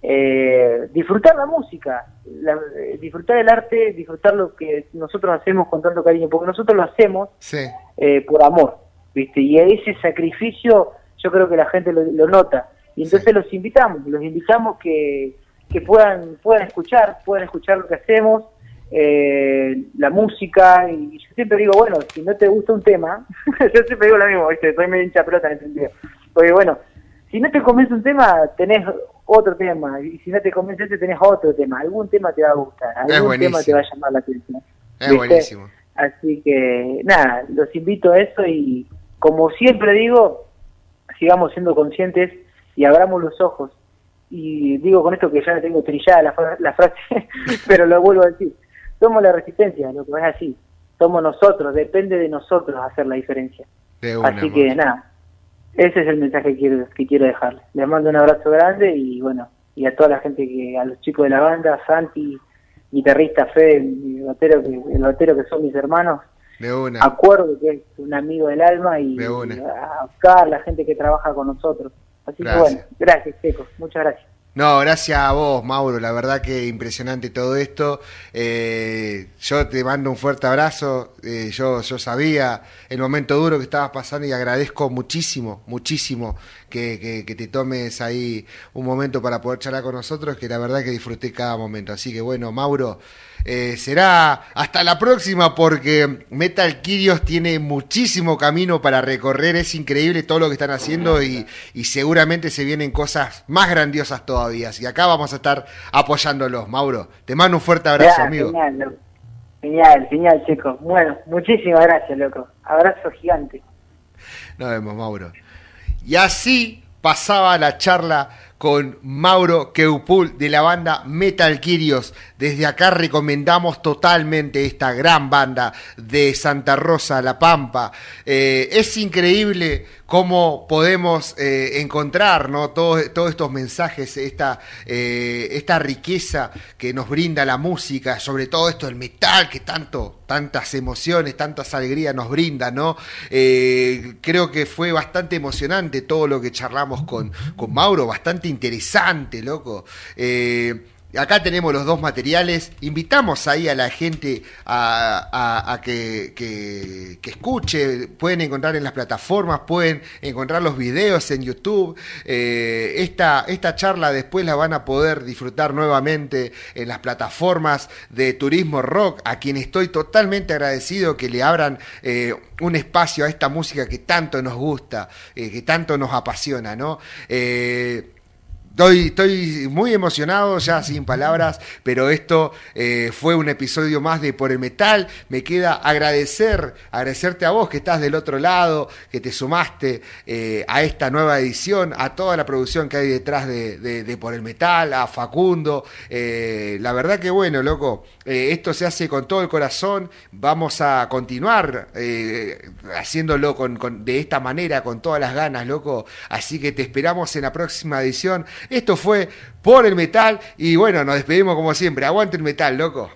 eh, disfrutar la música, eh, disfrutar el arte, disfrutar lo que nosotros hacemos con tanto cariño, porque nosotros lo hacemos eh, por amor, ¿viste? Y ese sacrificio yo creo que la gente lo, nota. Y entonces los invitamos, los invitamos que, que puedan, puedan escuchar, puedan escuchar lo que hacemos, eh, la música, y yo siempre digo, bueno, si no te gusta un tema, yo siempre digo lo mismo, ¿viste? soy medio hincha pelota en ese sentido, porque bueno, si no te convence un tema, tenés otro tema, y si no te convence ese, tenés otro tema, algún tema te va a gustar, algún tema te va a llamar la atención. Es buenísimo. Así que, nada, los invito a eso y como siempre digo, sigamos siendo conscientes y abramos los ojos. Y digo con esto que ya tengo trillada la, la frase, pero lo vuelvo a decir somos la resistencia, lo que es así. Somos nosotros, depende de nosotros hacer la diferencia. así que nada, ese es el mensaje que quiero, que quiero dejarles. Les mando un abrazo grande y bueno, y a toda la gente que, a los chicos de la banda, Santi, guitarrista Fede, el batero que, el batero que son mis hermanos, acuerdo que es un amigo del alma y a buscar la gente que trabaja con nosotros. Así que bueno, gracias, Checo, muchas gracias. No, gracias a vos, Mauro. La verdad que impresionante todo esto. Eh, yo te mando un fuerte abrazo. Eh, yo, yo sabía el momento duro que estabas pasando y agradezco muchísimo, muchísimo que, que, te tomes ahí un momento para poder charlar con nosotros, que la verdad que disfruté cada momento. Así que bueno, Mauro, eh, será hasta la próxima porque Metal Kirios tiene muchísimo camino para recorrer, es increíble todo lo que están haciendo y, seguramente se vienen cosas más grandiosas todavía. Y acá vamos a estar apoyándolos, Mauro. Te mando un fuerte abrazo, amigo. Genial, genial, genial, chico. Bueno, muchísimas gracias, loco. Abrazo gigante. Nos vemos, Mauro. Y así pasaba la charla con Mauro Keupul de la banda Metal Kirios. Desde acá recomendamos totalmente esta gran banda de Santa Rosa, La Pampa. Eh, es increíble cómo podemos eh, encontrar ¿no? todos, estos mensajes, esta, eh, esta riqueza que nos brinda la música, sobre todo esto el metal que tanto, tantas emociones, tantas alegrías nos brinda, ¿no? Eh, creo que fue bastante emocionante todo lo que charlamos con, con Mauro, bastante interesante, loco. Acá tenemos los dos materiales. Invitamos ahí a la gente a, que, escuche. Pueden encontrar en las plataformas, pueden encontrar los videos en YouTube. Eh, esta, esta charla después la van a poder disfrutar nuevamente en las plataformas de Turismo Rock, a quien estoy totalmente agradecido que le abran eh, un espacio a esta música que tanto nos gusta, eh, que tanto nos apasiona, ¿no? Estoy, muy emocionado, ya sin palabras, pero esto eh, fue un episodio más de Por el Metal. Me queda agradecer, agradecerte a vos que estás del otro lado, que te sumaste eh, a esta nueva edición, a toda la producción que hay detrás de, Por el Metal, a Facundo. Eh, la verdad que bueno, loco, esto se hace con todo el corazón. Vamos a continuar haciéndolo con, de esta manera, con todas las ganas, loco. Así que te esperamos en la próxima edición. Esto fue por el metal y bueno, nos despedimos como siempre. Aguante el metal, loco.